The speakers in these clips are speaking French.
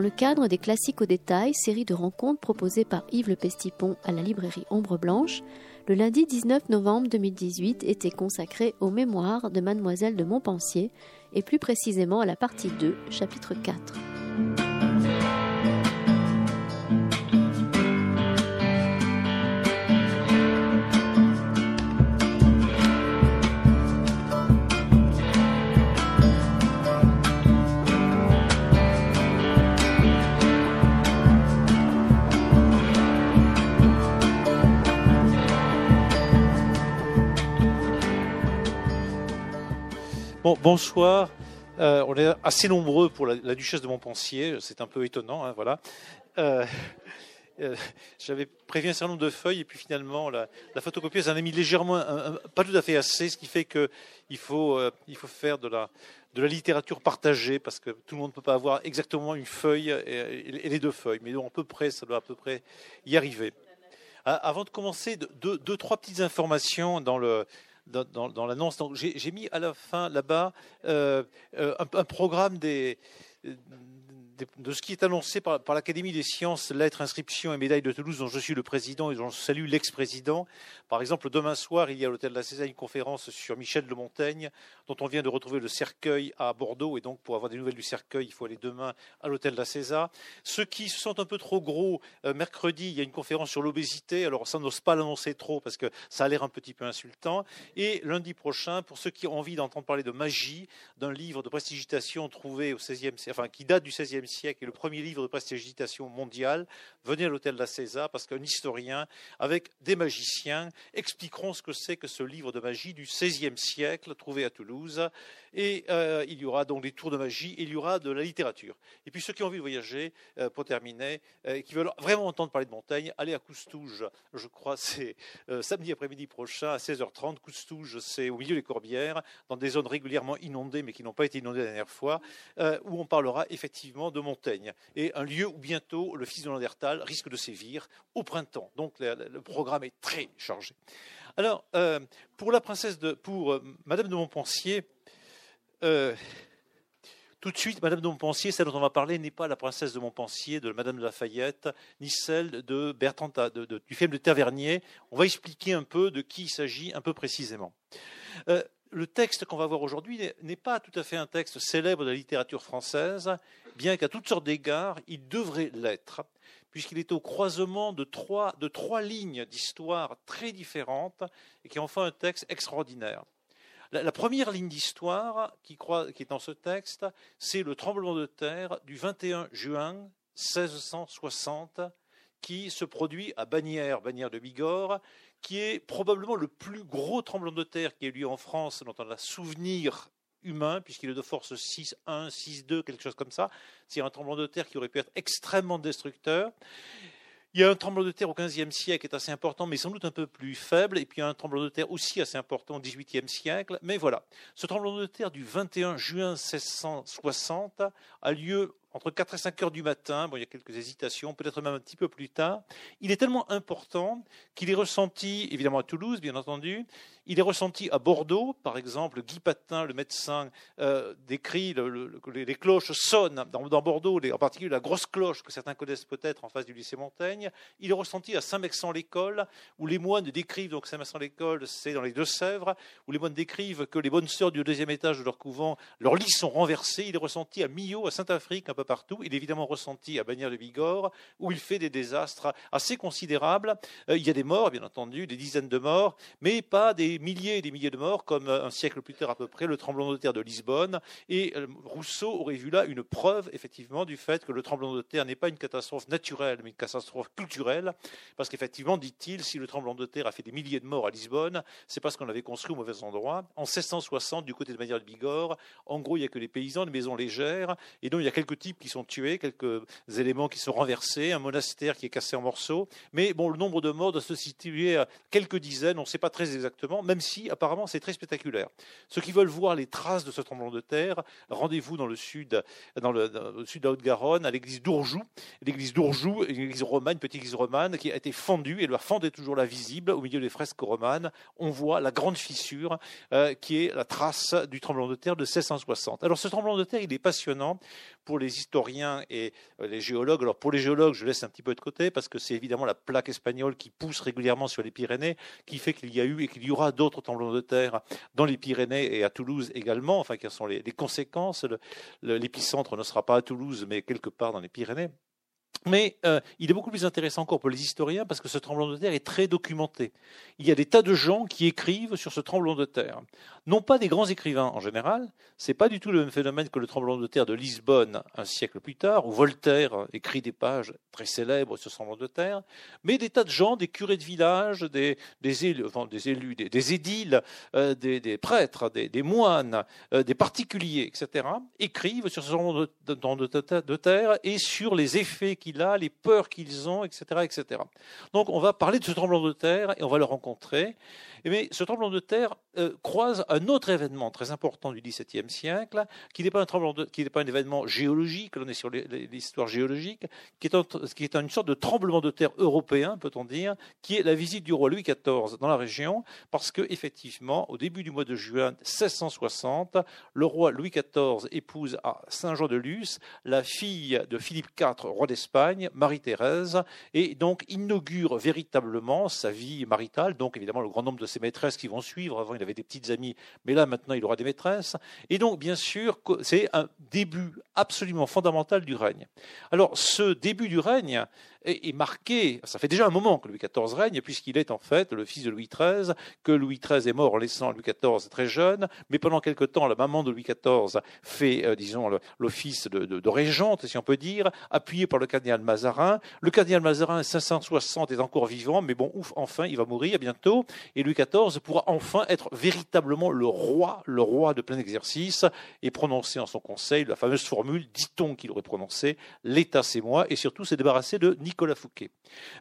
Dans le cadre des Classiques au détail, série de rencontres proposées par Yves Le Pestipon à la librairie Ombre Blanche, le lundi 19 novembre 2018 était consacré aux mémoires de Mademoiselle de Montpensier et plus précisément à la partie 2, chapitre 4. Bonsoir. Euh, on est assez nombreux pour la, duchesse de Montpensier. C'est un peu étonnant, hein, voilà. Euh, euh, j'avais prévu un certain nombre de feuilles et puis finalement la, photocopieuse en a mis légèrement, pas tout à fait assez, ce qui fait qu'il faut, faut faire de la, de la littérature partagée parce que tout le monde ne peut pas avoir exactement une feuille et, les deux feuilles, mais à peu près, ça doit à peu près y arriver. Avant de commencer, deux trois petites informations dans le dans, l'annonce. Donc j'ai mis à la fin là-bas euh, euh, un, programme des de ce qui est annoncé par, l'Académie des sciences, lettres, inscriptions et médailles de Toulouse, dont je suis le président et dont je salue l'ex-président. Par exemple, demain soir, il y a à l'hôtel de la César une conférence sur Michel de Montaigne, dont on vient de retrouver le cercueil à Bordeaux. Et donc, pour avoir des nouvelles du cercueil, il faut aller demain à l'hôtel de la César. Ceux qui se sentent un peu trop gros, euh, mercredi, il y a une conférence sur l'obésité. Alors, ça n'ose pas l'annoncer trop parce que ça a l'air un petit peu insultant. Et lundi prochain, pour ceux qui ont envie d'entendre parler de magie, d'un livre de prestigitation trouvé au 16e, enfin, qui date du 16e siècle et le premier livre de prestidigitation mondiale. Venez à l'hôtel de la César parce qu'un historien avec des magiciens expliqueront ce que c'est que ce livre de magie du XVIe siècle trouvé à Toulouse. Et euh, il y aura donc des tours de magie et il y aura de la littérature. Et puis ceux qui ont envie de voyager, euh, pour terminer, euh, et qui veulent vraiment entendre parler de Montaigne, allez à Coustouge. Je crois c'est samedi après-midi prochain à 16h30. Coustouge, c'est au milieu des Corbières, dans des zones régulièrement inondées mais qui n'ont pas été inondées la dernière fois, où on parlera effectivement de Montaigne et un lieu où bientôt le fils de Landertal risque de sévir au printemps. Donc le, programme est très chargé. Alors, euh, pour la princesse de, pour euh, Madame de Montpensier, euh, tout de suite, Madame de Montpensier, celle dont on va parler, n'est pas la princesse de Montpensier, de Madame de Lafayette, ni celle de Bertrand, du film de Tavernier. On va expliquer un peu de qui il s'agit, un peu précisément le texte qu'on va voir aujourd'hui n'est pas tout à fait un texte célèbre de la littérature française, bien qu'à toutes sortes d'égards, il devrait l'être, puisqu'il est au croisement de trois, lignes d'histoire très différentes et qui en fait un texte extraordinaire. La, première ligne d'histoire qui, qui est dans ce texte, c'est le tremblement de terre du 21 juin 1660 qui se produit à Bagnères, Bagnères de Bigorre, qui est probablement le plus gros tremblement de terre qui ait eu lieu en France dont on a souvenir humain, puisqu'il est de force 6.1, 6.2, quelque chose comme ça. C'est un tremblement de terre qui aurait pu être extrêmement destructeur. Il y a un tremblement de terre au XVe siècle qui est assez important, mais sans doute un peu plus faible. Et puis il y a un tremblement de terre aussi assez important au XVIIIe siècle. Mais voilà, ce tremblement de terre du 21 juin 1660 a lieu entre 4 et 5 heures du matin, bon, il y a quelques hésitations, peut-être même un petit peu plus tard, il est tellement important qu'il est ressenti, évidemment à Toulouse, bien entendu, il est ressenti à Bordeaux, par exemple, Guy Patin, le médecin, euh, décrit les cloches sonnent dans, Bordeaux, en particulier la grosse cloche que certains connaissent peut-être en face du lycée Montaigne. Il est ressenti à Saint-Mexan-l'École, où les moines décrivent, donc Saint-Mexan-l'École, c'est dans les Deux-Sèvres, où les moines décrivent que les bonnes sœurs du deuxième étage de leur couvent, leurs lits sont renversés. Il est ressenti à Millau, à Saint-Afrique, un peu partout. Il est évidemment ressenti à Bagnères de Bigorre, où il fait des désastres assez considérables. Euh, il y a des morts, bien entendu, des dizaines de morts, mais pas des milliers et des milliers de morts, comme euh, un siècle plus tard à peu près, le tremblement de terre de Lisbonne. Et euh, Rousseau aurait vu là une preuve, effectivement, du fait que le tremblement de terre n'est pas une catastrophe naturelle, mais une catastrophe culturelle. Parce qu'effectivement, dit-il, si le tremblement de terre a fait des milliers de morts à Lisbonne, c'est parce qu'on avait construit au mauvais endroit. En 1660, du côté de Bagnères de Bigorre, en gros, il n'y a que les paysans, des maisons légères, et donc il y a quelques types qui sont tués, quelques éléments qui sont renversés, un monastère qui est cassé en morceaux. Mais bon, le nombre de morts doit se situer à quelques dizaines, on ne sait pas très exactement, même si apparemment c'est très spectaculaire. Ceux qui veulent voir les traces de ce tremblement de terre, rendez-vous dans le sud, dans le, sud de la Haute-Garonne, à l'église d'Ourjou. L'église d'Ourjou, une église romane, une petite église romane, qui a été fendue, et la fente est toujours là visible au milieu des fresques romanes. On voit la grande fissure euh, qui est la trace du tremblement de terre de 1660. Alors ce tremblement de terre, il est passionnant pour les historiens et euh, les géologues. Alors pour les géologues, je laisse un petit peu de côté parce que c'est évidemment la plaque espagnole qui pousse régulièrement sur les Pyrénées qui fait qu'il y a eu et qu'il y aura d'autres tremblements de terre dans les Pyrénées et à Toulouse également. Enfin, quelles sont les, conséquences? L'épicentre ne sera pas à Toulouse, mais quelque part dans les Pyrénées. Mais euh, il est beaucoup plus intéressant encore pour les historiens parce que ce tremblement de terre est très documenté. Il y a des tas de gens qui écrivent sur ce tremblement de terre. Non pas des grands écrivains en général, c'est pas du tout le même phénomène que le tremblement de terre de Lisbonne un siècle plus tard, où Voltaire écrit des pages très célèbres sur ce tremblement de terre, mais des tas de gens, des curés de village, des, élus, des, édiles, euh, des, prêtres, des, moines, euh, des particuliers, etc., écrivent sur ce tremblement de terre et sur les effets qu'il a, les peurs qu'ils ont, etc., etc. Donc on va parler de ce tremblement de terre et on va le rencontrer. Mais ce tremblement de terre euh, croise un autre événement très important du XVIIe siècle, qui n'est pas un tremblement qui n'est pas un événement géologique, on est sur l'histoire géologique, qui est, qui est une sorte de tremblement de terre européen, peut-on dire, qui est la visite du roi Louis XIV dans la région, parce que effectivement, au début du mois de juin 1660, le roi Louis XIV épouse à Saint-Jean-de-Luz la fille de Philippe IV, roi d'Espagne, Marie-Thérèse, et donc inaugure véritablement sa vie maritale, donc évidemment le grand nombre de ses maîtresses qui vont suivre. Avant, il avait des petites amies, mais là, maintenant, il aura des maîtresses. Et donc, bien sûr, c'est un début absolument fondamental du règne. Alors, ce début du règne, est, marqué, ça fait déjà un moment que Louis XIV règne, puisqu'il est en fait le fils de Louis XIII, que Louis XIII est mort en laissant Louis XIV très jeune, mais pendant quelque temps, la maman de Louis XIV fait, euh, disons, l'office de, régente, si on peut dire, appuyé par le cardinal Mazarin. Le cardinal Mazarin, 560, est encore vivant, mais bon, ouf, enfin, il va mourir bientôt, et Louis XIV pourra enfin être véritablement le roi, le roi de plein exercice, et prononcer en son conseil la fameuse formule, dit-on qu'il aurait prononcé, l'État c'est moi, et surtout se débarrasser de Nicolas Fouquet.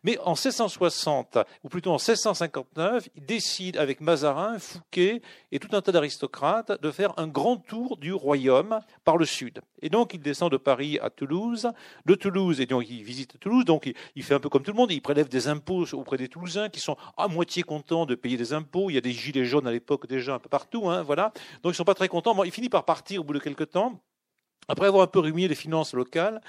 Mais en 1660, ou plutôt en 1659, il décide avec Mazarin, Fouquet et tout un tas d'aristocrates de faire un grand tour du royaume par le sud. Et donc il descend de Paris à Toulouse, de Toulouse, et donc il visite Toulouse, donc il, fait un peu comme tout le monde, il prélève des impôts auprès des Toulousains qui sont à moitié contents de payer des impôts. Il y a des gilets jaunes à l'époque déjà un peu partout, hein, voilà. Donc ils ne sont pas très contents. Bon, il finit par partir au bout de quelques temps. Après avoir un peu ruminé les finances locales,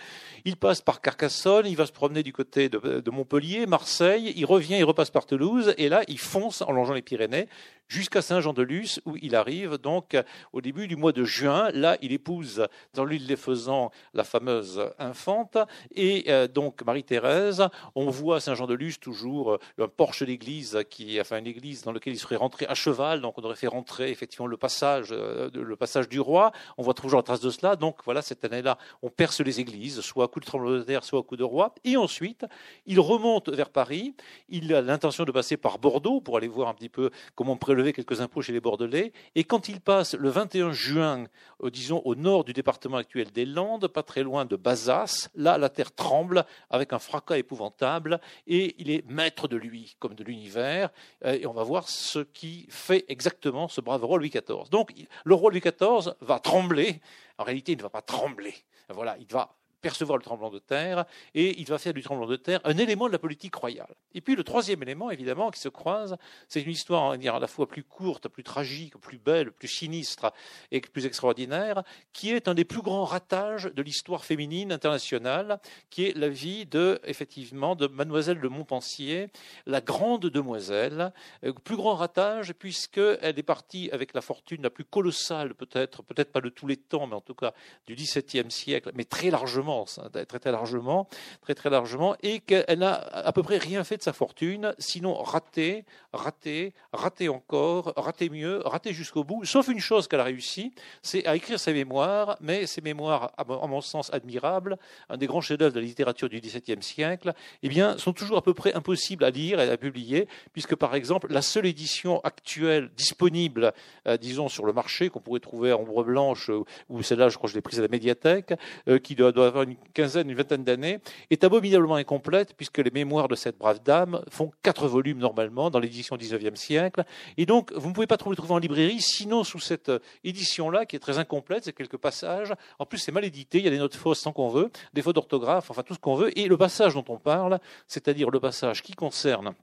il passe par Carcassonne, il va se promener du côté de, Montpellier, Marseille, il revient, il repasse par Toulouse, et là, il fonce en longeant les Pyrénées jusqu'à Saint-Jean-de-Luz, où il arrive donc au début du mois de juin. Là, il épouse dans l'île des Faisans la fameuse infante, et euh, donc Marie-Thérèse. On voit Saint-Jean-de-Luz toujours euh, un porche d'église, qui, enfin une église dans laquelle il serait rentré à cheval, donc on aurait fait rentrer effectivement le passage, euh, le passage du roi. On voit toujours la trace de cela. Donc voilà, cette année-là, on perce les églises, soit à coup de tremblement de terre, soit à coup de roi. Et ensuite, il remonte vers Paris. Il a l'intention de passer par Bordeaux pour aller voir un petit peu comment quelques impôts chez les Bordelais. Et quand il passe le 21 juin, euh, disons au nord du département actuel des Landes, pas très loin de Bazas, là, la terre tremble avec un fracas épouvantable et il est maître de lui, comme de l'univers. Euh, et on va voir ce qui fait exactement ce brave roi Louis XIV. Donc, le roi Louis XIV va trembler en réalité, il ne va pas trembler. Voilà, il va percevoir le tremblement de terre, et il va faire du tremblement de terre un élément de la politique royale. Et puis le troisième élément, évidemment, qui se croise, c'est une histoire dire, à la fois plus courte, plus tragique, plus belle, plus sinistre et plus extraordinaire, qui est un des plus grands ratages de l'histoire féminine internationale, qui est la vie de, effectivement, de Mademoiselle de Montpensier, la grande demoiselle, euh, plus grand ratage puisqu'elle est partie avec la fortune la plus colossale, peut-être, peut-être pas de tous les temps, mais en tout cas du XVIIe siècle, mais très largement largement, très largement, très très largement, et qu'elle n'a à peu près rien fait de sa fortune, sinon raté, raté, raté encore, raté mieux, raté jusqu'au bout, sauf une chose qu'elle a réussi, c'est à écrire ses mémoires, mais ses mémoires, à mon sens admirables, un des grands chefs-d'œuvre de la littérature du XVIIe siècle, eh bien, sont toujours à peu près impossibles à lire et à publier, puisque par exemple, la seule édition actuelle disponible, euh, disons, sur le marché, qu'on pourrait trouver en ombre blanche, euh, ou celle-là, je crois que je l'ai prise à la médiathèque, euh, qui doit, doit, avoir une quinzaine, une vingtaine d'années, est abominablement incomplète, puisque les mémoires de cette brave dame font quatre volumes normalement dans l'édition XIXe siècle. Et donc, vous ne pouvez pas trouver, trouver en librairie, sinon sous cette édition-là, qui est très incomplète, c'est quelques passages. En plus, c'est mal édité, il y a des notes fausses sans qu'on veut, des fautes d'orthographe, enfin tout ce qu'on veut. Et le passage dont on parle, c'est-à-dire le passage qui concerne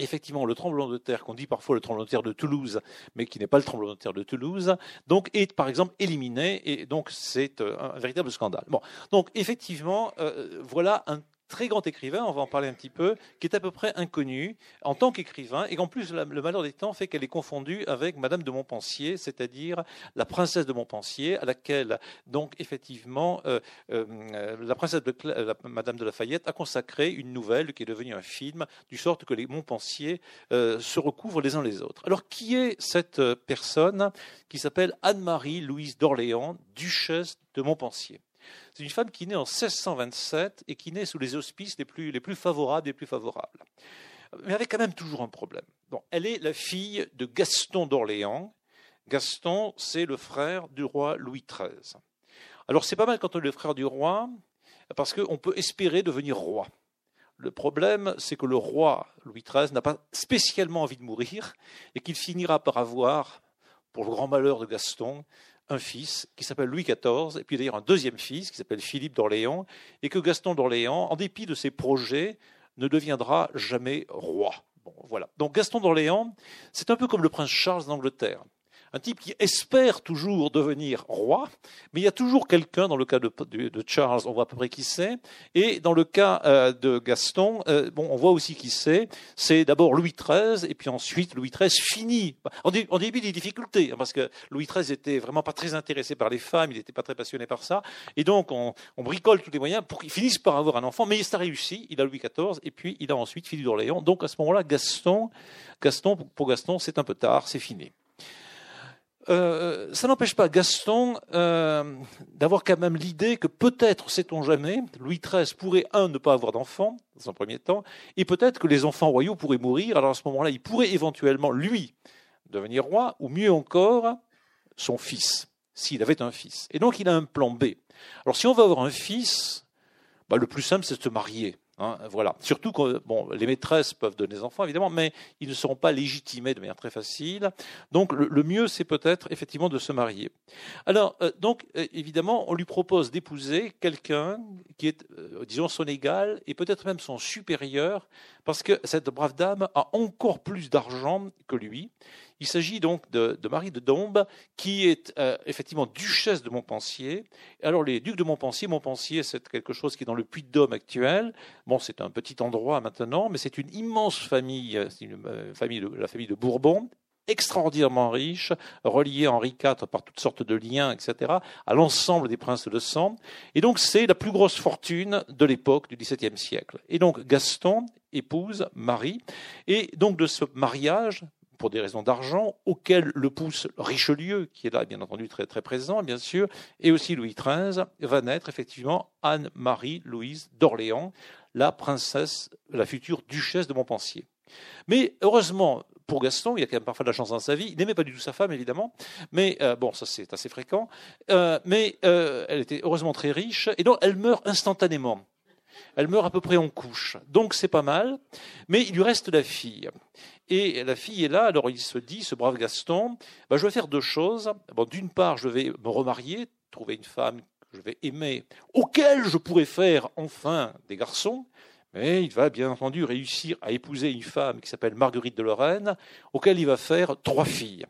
effectivement le tremblement de terre qu'on dit parfois le tremblement de terre de Toulouse, mais qui n'est pas le tremblement de terre de Toulouse, donc est par exemple éliminé et donc c'est euh, un véritable scandale. Bon, donc effectivement, euh, voilà un très grand écrivain, on va en parler un petit peu, qui est à peu près inconnu en tant qu'écrivain, et qu'en plus le malheur des temps fait qu'elle est confondue avec Madame de Montpensier, c'est-à-dire la princesse de Montpensier, à laquelle donc effectivement euh, euh, la princesse de Madame de Lafayette a consacré une nouvelle qui est devenue un film, du sorte que les Montpensier euh, se recouvrent les uns les autres. Alors qui est cette personne qui s'appelle Anne-Marie Louise d'Orléans, duchesse de Montpensier? C'est une femme qui naît en 1627 et qui naît sous les auspices les plus, les plus favorables des plus favorables. Mais avec quand même toujours un problème. Bon, elle est la fille de Gaston d'Orléans. Gaston, c'est le frère du roi Louis XIII. Alors c'est pas mal quand on est le frère du roi, parce qu'on peut espérer devenir roi. Le problème, c'est que le roi Louis XIII n'a pas spécialement envie de mourir et qu'il finira par avoir, pour le grand malheur de Gaston, un fils qui s'appelle Louis XIV, et puis d'ailleurs un deuxième fils qui s'appelle Philippe d'Orléans, et que Gaston d'Orléans, en dépit de ses projets, ne deviendra jamais roi. voilà. Donc Gaston d'Orléans, c'est un peu comme le prince Charles d'Angleterre un type qui espère toujours devenir roi, mais il y a toujours quelqu'un, dans le cas de, Charles, on voit à peu près qui c'est, et dans le cas euh, de Gaston, euh, bon, on voit aussi qui c'est. C'est d'abord Louis XIII, et puis ensuite Louis XIII finit, en, début des difficultés, hein, parce que Louis XIII était vraiment pas très intéressé par les femmes, il n'était pas très passionné par ça, et donc on, bricole tous les moyens pour qu'il finisse par avoir un enfant, mais ça réussi, il a Louis XIV, et puis il a ensuite Philippe d'Orléans, donc à ce moment-là, Gaston, Gaston, pour Gaston, c'est un peu tard, c'est fini. Euh, ça n'empêche pas Gaston euh, d'avoir quand même l'idée que peut-être, sait-on jamais, Louis XIII pourrait, un, ne pas avoir d'enfants, dans un premier temps, et peut-être que les enfants royaux pourraient mourir. Alors à ce moment-là, il pourrait éventuellement, lui, devenir roi, ou mieux encore, son fils, s'il avait un fils. Et donc il a un plan B. Alors si on veut avoir un fils, bah, le plus simple, c'est de se marier. Hein, voilà. Surtout que bon, les maîtresses peuvent donner des enfants, évidemment, mais ils ne seront pas légitimés de manière très facile. Donc, le, mieux, c'est peut-être effectivement de se marier. Alors, euh, donc, euh, évidemment, on lui propose d'épouser quelqu'un qui est, euh, disons, son égal et peut-être même son supérieur, parce que cette brave dame a encore plus d'argent que lui. Il s'agit donc de, Marie de Dombes, qui est euh, effectivement duchesse de Montpensier. Alors les ducs de Montpensier, Montpensier, c'est quelque chose qui est dans le Puy-de-Dôme actuel. Bon, c'est un petit endroit maintenant, mais c'est une immense famille, c'est une euh, famille la famille de Bourbon, extraordinairement riche, reliée à Henri IV par toutes sortes de liens, etc., à l'ensemble des princes de sang. Et donc, c'est la plus grosse fortune de l'époque du XVIIe siècle. Et donc, Gaston épouse Marie. Et donc, de ce mariage, pour des raisons d'argent, auquel le pousse Richelieu, qui est là bien entendu très, très présent, bien sûr, et aussi Louis XIII, va naître effectivement Anne-Marie Louise d'Orléans, la princesse, la future duchesse de Montpensier. Mais heureusement, pour Gaston, il y a quand même parfois de la chance dans sa vie. Il n'aimait pas du tout sa femme, évidemment, mais euh, bon, ça c'est assez fréquent. Euh, mais euh, elle était heureusement très riche, et donc elle meurt instantanément. Elle meurt à peu près en couche, donc c'est pas mal. Mais il lui reste la fille. Et la fille est là, alors il se dit, ce brave Gaston, bah, je vais faire deux choses. Bon, D'une part, je vais me remarier, trouver une femme que je vais aimer, auquel je pourrais faire enfin des garçons. Mais il va bien entendu réussir à épouser une femme qui s'appelle Marguerite de Lorraine, auquel il va faire trois filles.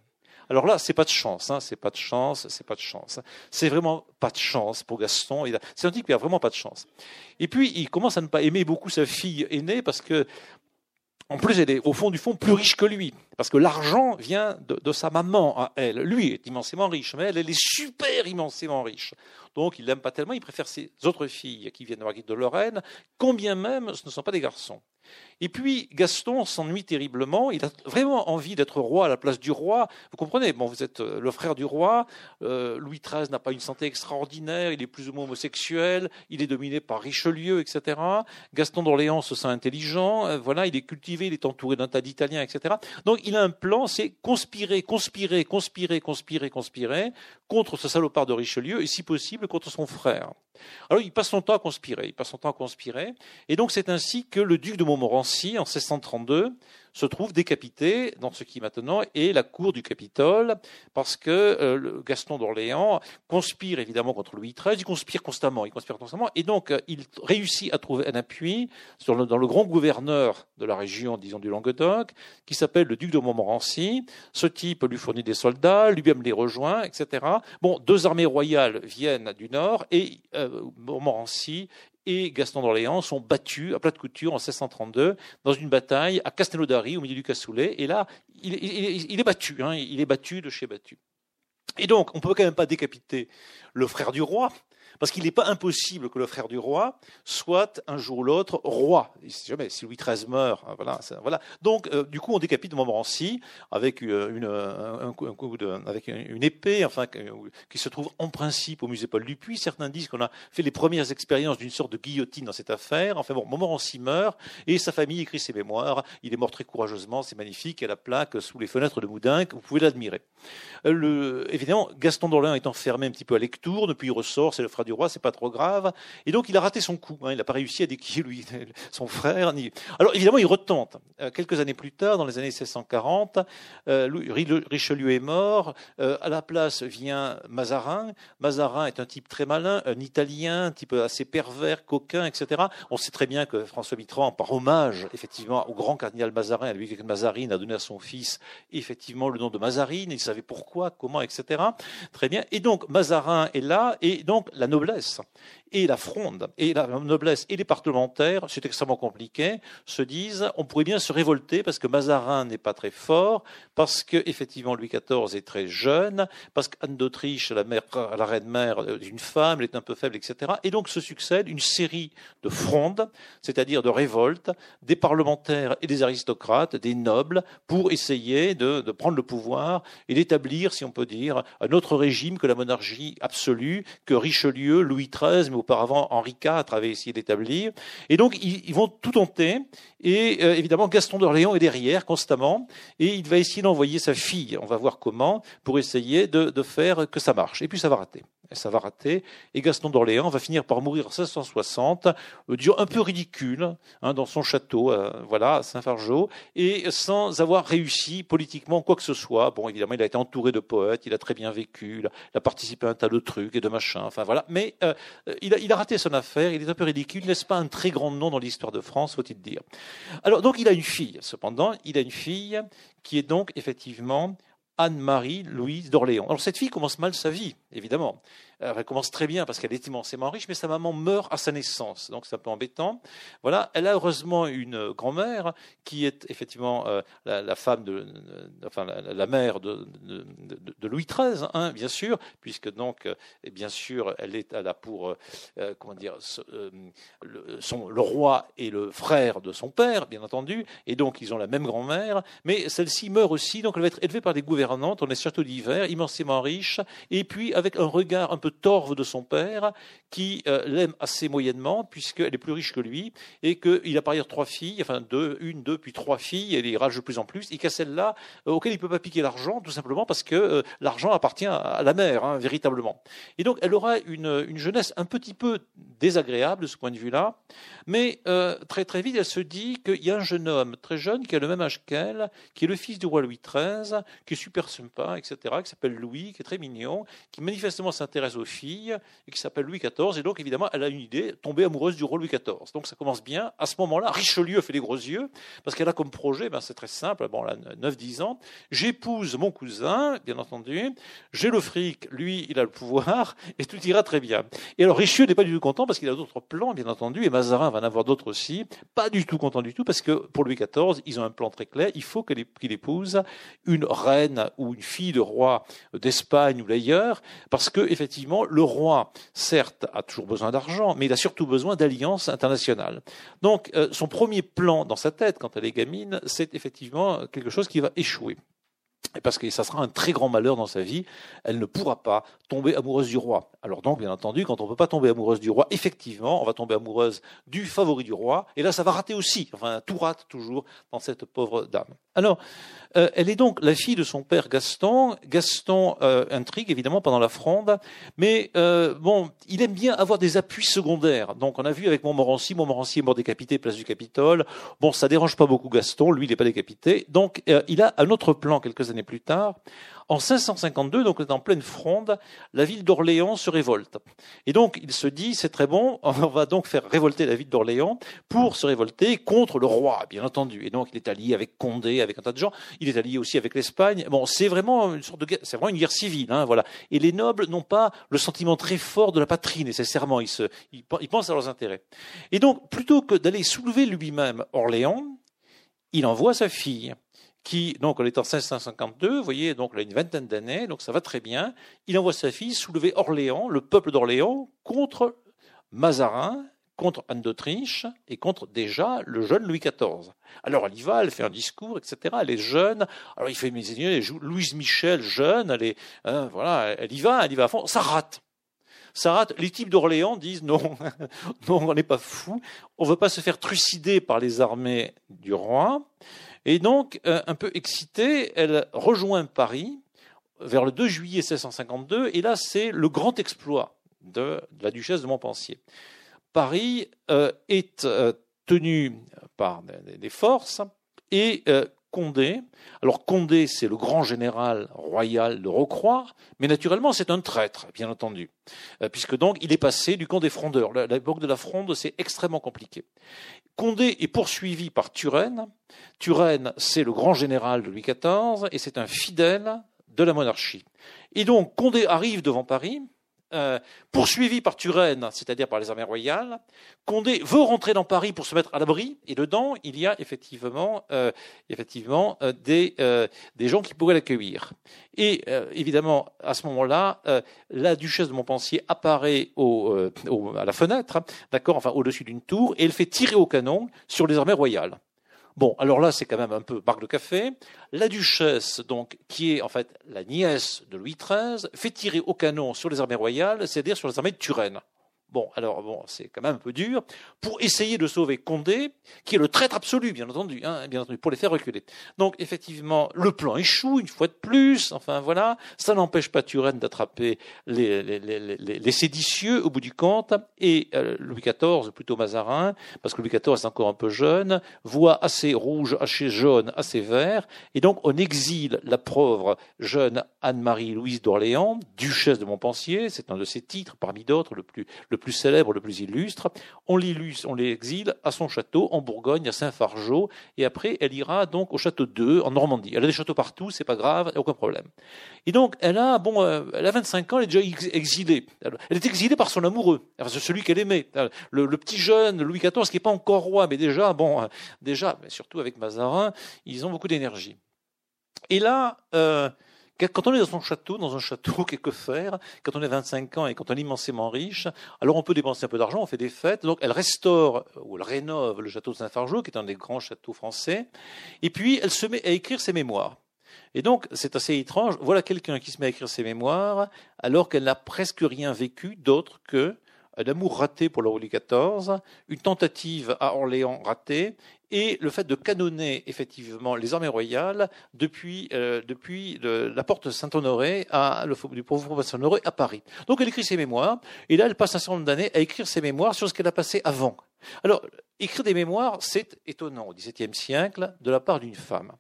Alors là, c'est pas de chance, hein, c'est pas de chance, c'est pas de chance. C'est vraiment pas de chance pour Gaston. C'est un type qui a vraiment pas de chance. Et puis, il commence à ne pas aimer beaucoup sa fille aînée parce que En plus, elle est au fond du fond plus riche que lui, parce que l'argent vient de, sa maman à elle. Lui est immensément riche, mais elle, elle est super immensément riche. Donc il l'aime pas tellement, il préfère ses autres filles qui viennent de Marguerite de Lorraine, combien même ce ne sont pas des garçons. Et puis Gaston s'ennuie terriblement. Il a vraiment envie d'être roi à la place du roi. Vous comprenez Bon, vous êtes euh, le frère du roi. Euh, Louis XIII n'a pas une santé extraordinaire. Il est plus ou moins homosexuel. Il est dominé par Richelieu, etc. Gaston d'Orléans se sent intelligent. Euh, voilà, il est cultivé. Il est entouré d'un tas d'Italiens, etc. Donc, il a un plan. C'est conspirer, conspirer, conspirer, conspirer, conspirer contre ce salopard de Richelieu et, si possible, contre son frère. Alors, il passe son temps à conspirer. Il passe son temps à conspirer. Et donc, c'est ainsi que le duc de Montmorency, en 1632, se trouve décapité dans ce qui maintenant est la cour du Capitole, parce que euh, Gaston d'Orléans conspire évidemment contre Louis XIII, il conspire constamment, il conspire et donc euh, il réussit à trouver un appui dans le grand gouverneur de la région, disons du Languedoc, qui s'appelle le duc de Montmorency. Ce type lui fournit des soldats, lui-même les rejoint, etc. Bon, deux armées royales viennent du nord et euh, Montmorency et Gaston d'Orléans sont battus à plat de couture en 1632 dans une bataille à Castelnaudary au milieu du Cassoulet. Et là, il, est battu, hein, il est battu de chez battu. Et donc, on ne peut quand même pas décapiter le frère du roi, parce qu'il n'est pas impossible que le frère du roi soit un jour ou l'autre roi. Jamais, si Louis XIII meurt, hein, voilà. Donc, euh, du coup, on décapite Montmorency avec euh, une, épée, enfin, qui se trouve en principe au musée Paul Dupuis. Certains disent qu'on a fait les premières expériences d'une sorte de guillotine dans cette affaire. Enfin bon, Montmorency meurt et sa famille écrit ses mémoires. Il est mort très courageusement, c'est magnifique. Il y a la plaque sous les fenêtres de Moudin, vous pouvez l'admirer. Euh, évidemment, Gaston d'Orléans est enfermé un petit peu à Lectourne, puis il ressort, c'est le frère du roi, c'est pas trop grave. Et donc il a raté son coup. Hein. il n'a pas réussi à déquiller lui, son frère. Alors évidemment, il retente. Euh, quelques années plus tard, dans les années 1640, euh, Richelieu est mort. Euh, à la place vient Mazarin. Mazarin est un type très malin, un Italien, un type assez pervers, coquin, etc. On sait très bien que François Mitterrand, par hommage effectivement au grand cardinal Mazarin, à lui que Mazarine a donné à son fils effectivement le nom de Mazarine. Il savait pourquoi, comment, etc. Très bien. Et donc Mazarin est là, et donc la noblesse noblesse et la fronde et la noblesse et les parlementaires, c'est extrêmement compliqué, se disent on pourrait bien se révolter parce que Mazarin n'est pas très fort, parce que effectivement Louis XIV est très jeune, parce qu'Anne d'Autriche, la, reine mère d'une femme, elle est un peu faible, etc. Et donc se succède une série de frondes, c'est-à-dire de révoltes, des parlementaires et des aristocrates, des nobles, pour essayer de, de prendre le pouvoir et d'établir, si on peut dire, un autre régime que la monarchie absolue, que Richelieu, Louis XIII, mais auparavant Henri IV avait essayé d'établir. Et donc, ils, vont tout tenter. Et euh, évidemment, Gaston d'Orléans est derrière constamment. Et il va essayer d'envoyer sa fille, on va voir comment, pour essayer de, de faire que ça marche. Et puis, ça va rater ça va rater. Et Gaston d'Orléans va finir par mourir en 1660, euh, un peu ridicule, hein, dans son château, euh, voilà, à Saint-Fargeau, et sans avoir réussi politiquement quoi que ce soit. Bon, évidemment, il a été entouré de poètes, il a très bien vécu, il a participé à un tas de trucs et de machins, enfin voilà. Mais euh, il, a, il, a, raté son affaire, il est un peu ridicule, n'est-ce pas un très grand nom dans l'histoire de France, faut-il dire. Alors, donc, il a une fille, cependant, il a une fille qui est donc effectivement Anne-Marie Louise d'Orléans. Alors cette fille commence mal sa vie, évidemment. Euh, elle commence très bien parce qu'elle est immensément riche, mais sa maman meurt à sa naissance, donc c'est un peu embêtant. Voilà, elle a heureusement une grand-mère qui est effectivement euh, la, femme de, enfin la, mère de, Louis XIII, hein, bien sûr, puisque donc, euh, bien sûr, elle est là pour comment dire, le roi et le frère de son père, bien entendu, et donc ils ont la même grand-mère, mais celle-ci meurt aussi, donc elle va être élevée par des gouvernantes, on est château d'hiver, immensément riche, et puis avec un regard un peu torve de son père, qui euh, l'aime assez moyennement, puisqu'elle est plus riche que lui, et qu'il a par ailleurs trois filles, enfin deux, une, deux, puis trois filles, et il rage de plus en plus, et qu'à celle-là, euh, auquel il ne peut pas piquer l'argent, tout simplement parce que euh, l'argent appartient à la mère, hein, véritablement. Et donc, elle aura une, une, jeunesse un petit peu désagréable de ce point de vue-là, mais très très vite, elle se dit qu'il y a un jeune homme très jeune qui a le même âge qu'elle, qui est le fils du roi Louis XIII, qui est super sympa, etc., qui s'appelle Louis, qui est très mignon, qui manifestement s'intéresse aux filles et qui s'appelle Louis XIV. Et donc, évidemment, elle a une idée, tomber amoureuse du roi Louis XIV. Donc, ça commence bien. À ce moment-là, Richelieu fait les gros yeux parce qu'elle a comme projet, ben, c'est très simple. Bon, a 9-10 ans. J'épouse mon cousin, bien entendu. J'ai le fric, lui, il a le pouvoir et tout ira très bien. Et alors, Richelieu n'est pas du tout content parce qu'il a d'autres plans, bien entendu. Et Mazarin va en avoir d'autres aussi. Pas du tout content du tout parce que pour Louis XIV, ils ont un plan très clair. Il faut qu'il épouse une reine ou une fille de roi d'Espagne ou d'ailleurs, parce que effectivement, le roi, certes, a toujours besoin d'argent, mais il a surtout besoin d'alliances internationales. Donc, euh, son premier plan dans sa tête, quand elle est gamine, c'est effectivement quelque chose qui va échouer. Parce que ça sera un très grand malheur dans sa vie, elle ne pourra pas tomber amoureuse du roi. Alors donc, bien entendu, quand on ne peut pas tomber amoureuse du roi, effectivement, on va tomber amoureuse du favori du roi, et là, ça va rater aussi. Enfin, tout rate toujours dans cette pauvre dame. Alors, euh, elle est donc la fille de son père Gaston. Gaston euh, intrigue évidemment pendant la fronde, mais euh, bon, il aime bien avoir des appuis secondaires. Donc, on a vu avec Montmorency, Montmorency est mort décapité place du Capitole. Bon, ça dérange pas beaucoup Gaston, lui, il n'est pas décapité. Donc, il a un autre plan quelques années plus tard. En 552, donc en pleine fronde, la ville d'Orléans se révolte. Et donc il se dit, c'est très bon, on va donc faire révolter la ville d'Orléans pour se révolter contre le roi, bien entendu. Et donc il est allié avec Condé, avec un tas de gens. Il est allié aussi avec l'Espagne. Bon, c'est vraiment une sorte de, c'est vraiment une guerre civile, hein, voilà. Et les nobles n'ont pas le sentiment très fort de la patrie nécessairement. Ils se, ils pensent à leurs intérêts. Et donc plutôt que d'aller soulever lui-même Orléans, il envoie sa fille qui, donc, on est en 1552, vous voyez, donc, il a une vingtaine d'années, donc ça va très bien. Il envoie sa fille soulever Orléans, le peuple d'Orléans, contre Mazarin, contre Anne d'Autriche et contre déjà le jeune Louis XIV. Alors elle y va, elle fait un discours, etc. Elle est jeune. Alors il fait mes elle Louise Michel jeune. Elle est, hein, voilà, elle y va, elle y va à fond. Ça rate. Ça rate. Les types d'Orléans disent non, non, on n'est pas fou. On veut pas se faire trucider par les armées du roi. Et donc, euh, un peu excitée, elle rejoint Paris vers le 2 juillet 1652, et là, c'est le grand exploit de, la duchesse de Montpensier. Paris euh, est euh, tenu par des, forces, et Condé. Alors Condé, c'est le grand général royal de Rocroi, mais naturellement c'est un traître, bien entendu, puisque donc il est passé du camp des frondeurs. L'époque de la fronde, c'est extrêmement compliqué. Condé est poursuivi par Turenne. Turenne, c'est le grand général de Louis XIV et c'est un fidèle de la monarchie. Et donc Condé arrive devant Paris, euh, poursuivi par Turenne, c'est-à-dire par les armées royales. Condé veut rentrer dans Paris pour se mettre à l'abri, et dedans, il y a effectivement, euh, effectivement euh, des, des gens qui pourraient l'accueillir. Et évidemment, à ce moment-là, la duchesse de Montpensier apparaît à la fenêtre, d'accord, enfin au-dessus d'une tour, et elle fait tirer au canon sur les armées royales. Bon, alors là, c'est quand même un peu marque de café. La duchesse, donc, qui est en fait la nièce de Louis XIII, fait tirer au canon sur les armées royales, c'est-à-dire sur les armées de Turenne. Bon, alors bon, c'est quand même un peu dur pour essayer de sauver Condé, qui est le traître absolu, bien entendu, hein, bien entendu, pour les faire reculer. Donc effectivement, le plan échoue une fois de plus. Enfin voilà, ça n'empêche pas Turenne d'attraper les, les, les, les, séditieux au bout du compte. Et euh, Louis XIV, plutôt Mazarin, parce que Louis XIV est encore un peu jeune, voit assez rouge, assez jaune, assez vert, et donc on exile la pauvre jeune Anne-Marie Louise d'Orléans, duchesse de Montpensier. C'est un de ses titres parmi d'autres, le plus le plus célèbre, le plus illustre. On l'exile à son château en Bourgogne, à Saint-Fargeau, et après elle ira donc au château 2 en Normandie. Elle a des châteaux partout, c'est pas grave, aucun problème. Et donc elle a, bon, euh, elle a 25 ans, elle est déjà exilée. Elle est exilée par son amoureux, celui qu'elle aimait, le, petit jeune Louis XIV qui n'est pas encore roi, mais déjà, bon, déjà, mais surtout avec Mazarin, ils ont beaucoup d'énergie. Et là, euh, quand on est dans son château, dans un château, qu'est que faire Quand on est 25 ans et quand on est immensément riche, alors on peut dépenser un peu d'argent, on fait des fêtes. Donc elle restaure ou elle rénove le château de Saint-Fargeau, qui est un des grands châteaux français. Et puis elle se met à écrire ses mémoires. Et donc, c'est assez étrange. Voilà quelqu'un qui se met à écrire ses mémoires alors qu'elle n'a presque rien vécu d'autre que un amour raté pour le Louis XIV, une tentative à Orléans ratée, et le fait de canonner effectivement les armées royales depuis, euh, depuis la porte Saint-Honoré à le, du pauvre Saint-Honoré à Paris. Donc elle écrit ses mémoires, et là elle passe un certain nombre d'années à écrire ses mémoires sur ce qu'elle a passé avant. Alors, écrire des mémoires, c'est étonnant au XVIIe siècle de la part d'une femme.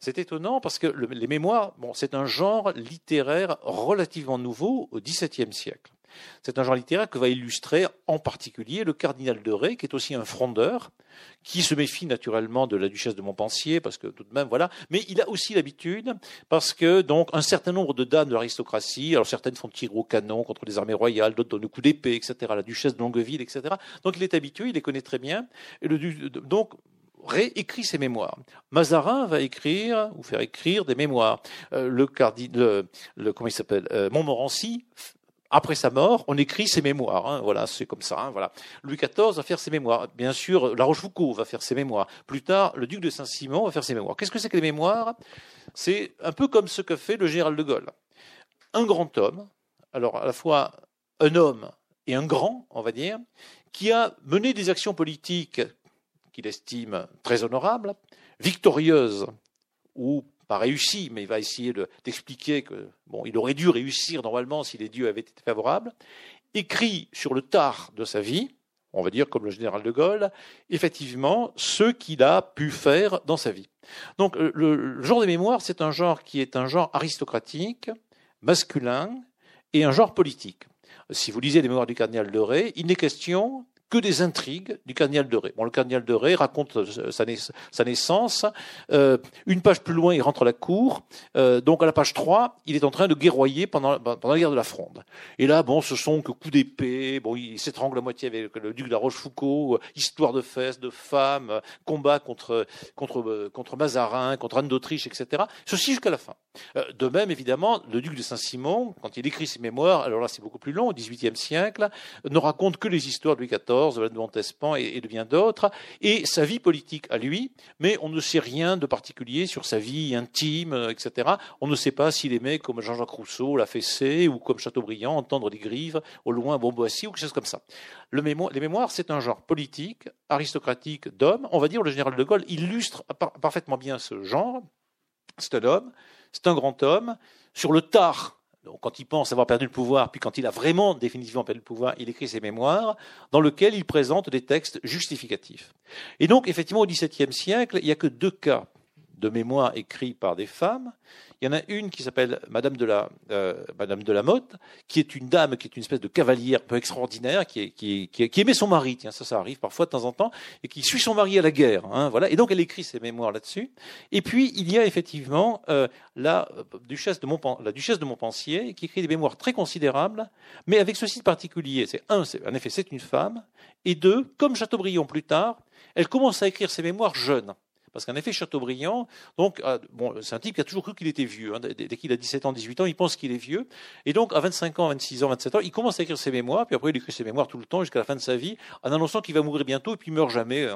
C'est étonnant parce que les mémoires, bon, c'est un genre littéraire relativement nouveau au XVIIe siècle. C'est un genre littéraire que va illustrer en particulier le cardinal de Ré, qui est aussi un frondeur, qui se méfie naturellement de la duchesse de Montpensier, parce que tout de même, voilà. Mais il a aussi l'habitude, parce que donc un certain nombre de dames de l'aristocratie, alors certaines font tirer au canon contre les armées royales, d'autres donnent le coup d'épée, etc. La duchesse de Longueville, etc. Donc il est habitué, il les connaît très bien. Et le, donc Ré écrit ses mémoires. Mazarin va écrire ou faire écrire des mémoires. Euh, le, cardinal, le, comment il s'appelle euh, Montmorency après sa mort, on écrit ses mémoires. Hein, voilà, c'est comme ça. Hein, voilà. Louis XIV va faire ses mémoires. Bien sûr, La Rochefoucauld va faire ses mémoires. Plus tard, le duc de Saint-Simon va faire ses mémoires. Qu'est-ce que c'est que les mémoires? C'est un peu comme ce que fait le général de Gaulle. Un grand homme, alors à la fois un homme et un grand, on va dire, qui a mené des actions politiques qu'il estime très honorables, victorieuses ou pas réussi, mais il va essayer d'expliquer que bon, il aurait dû réussir normalement si les dieux avaient été favorables, écrit sur le tard de sa vie, on va dire comme le général de Gaulle, effectivement ce qu'il a pu faire dans sa vie. Donc le, le genre des mémoires, c'est un genre qui est un genre aristocratique, masculin et un genre politique. Si vous lisez les mémoires du cardinal de Ré, il n'est question que des intrigues du cardinal de Ré. Bon, le cardinal de Ré raconte euh, sa, naissance. Euh, une page plus loin, il rentre à la cour. Euh, donc à la page 3, il est en train de guerroyer pendant, la guerre de la Fronde. Et là, bon, ce sont que coups d'épée. Bon, il s'étrangle à moitié avec le duc de la Rochefoucauld. Histoire de fesses, de femmes, combat contre contre contre Mazarin, contre Anne d'Autriche, etc. Ceci jusqu'à la fin. de même, évidemment, le duc de Saint-Simon, quand il écrit ses mémoires, alors là c'est beaucoup plus long, au XVIIIe siècle, ne raconte que les histoires de Louis XIV de Montespan et, de bien d'autres, et sa vie politique à lui, mais on ne sait rien de particulier sur sa vie intime, euh, etc. On ne sait pas s'il aimait, comme Jean-Jacques Rousseau, la fessée, ou comme Chateaubriand, entendre des grives au loin Bomboissy, ou quelque chose comme ça. Le les mémoires, c'est un genre politique, aristocratique d'hommes. On va dire, le général de Gaulle illustre parfaitement bien ce genre. C'est un homme, c'est un grand homme. Sur le tard quand il pense avoir perdu le pouvoir, puis quand il a vraiment définitivement perdu le pouvoir, il écrit ses mémoires, dans lesquels il présente des textes justificatifs. Et donc, effectivement, au XVIIe siècle, il n'y a que deux cas de mémoires écrits par des femmes. Il y en a une qui s'appelle Madame de la euh, Madame de la Motte, qui est une dame, qui est une espèce de cavalière peu extraordinaire, qui, qui, qui, aimait son mari. Tiens, ça, ça arrive parfois de temps en temps, et qui suit son mari à la guerre. Hein, voilà. Et donc elle écrit ses mémoires là-dessus. Et puis il y a effectivement euh, la duchesse de la duchesse de Montpensier, qui écrit des mémoires très considérables, mais avec ceci de particulier. C'est un, en effet, c'est une femme, et deux, comme Chateaubriand plus tard, elle commence à écrire ses mémoires jeune. Parce qu'en effet, Chateaubriand, donc, bon, c'est un type qui a toujours cru qu'il était vieux. Hein. Dès qu'il a 17 ans, 18 ans, il pense qu'il est vieux. Et donc, à 25 ans, 26 ans, 27 ans, il commence à écrire ses mémoires, puis après, il écrit ses mémoires tout le temps jusqu'à la fin de sa vie, en annonçant qu'il va mourir bientôt, et puis il meurt jamais.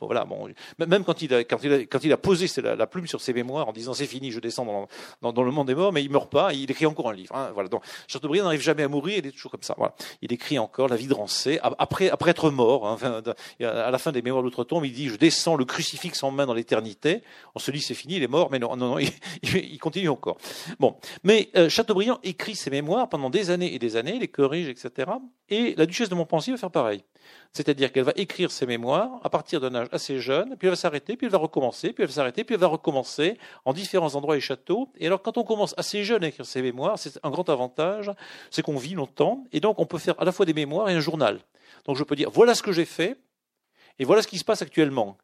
Voilà, bon, même quand il a, posé la, plume sur ses mémoires en disant c'est fini, je descends dans, dans, le monde des morts, mais il meurt pas, il écrit encore un livre. Hein. voilà, donc, Chateaubriand n'arrive jamais à mourir, il est toujours comme ça. Voilà. Il écrit encore La vie de Rancé, après, après être mort, hein, à la fin des mémoires d'outre-tombe, il dit Je descends le crucifix en dans l'éternité on se dit c'est fini, il est mort, mais non, non, non, il, continue encore. Bon, mais euh, Chateaubriand écrit ses mémoires pendant des années et des années, il les corrige, etc. Et la duchesse de Montpensier va faire pareil. C'est-à-dire qu'elle va écrire ses mémoires à partir d'un âge assez jeune, puis elle va s'arrêter, puis elle va recommencer, puis elle va s'arrêter, puis elle va recommencer en différents endroits et châteaux. Et alors, quand on commence assez jeune à écrire ses mémoires, c'est un grand avantage, c'est qu'on vit longtemps, et donc on peut faire à la fois des mémoires et un journal. Donc je peux dire, voilà ce que j'ai fait, et voilà ce qui se passe actuellement.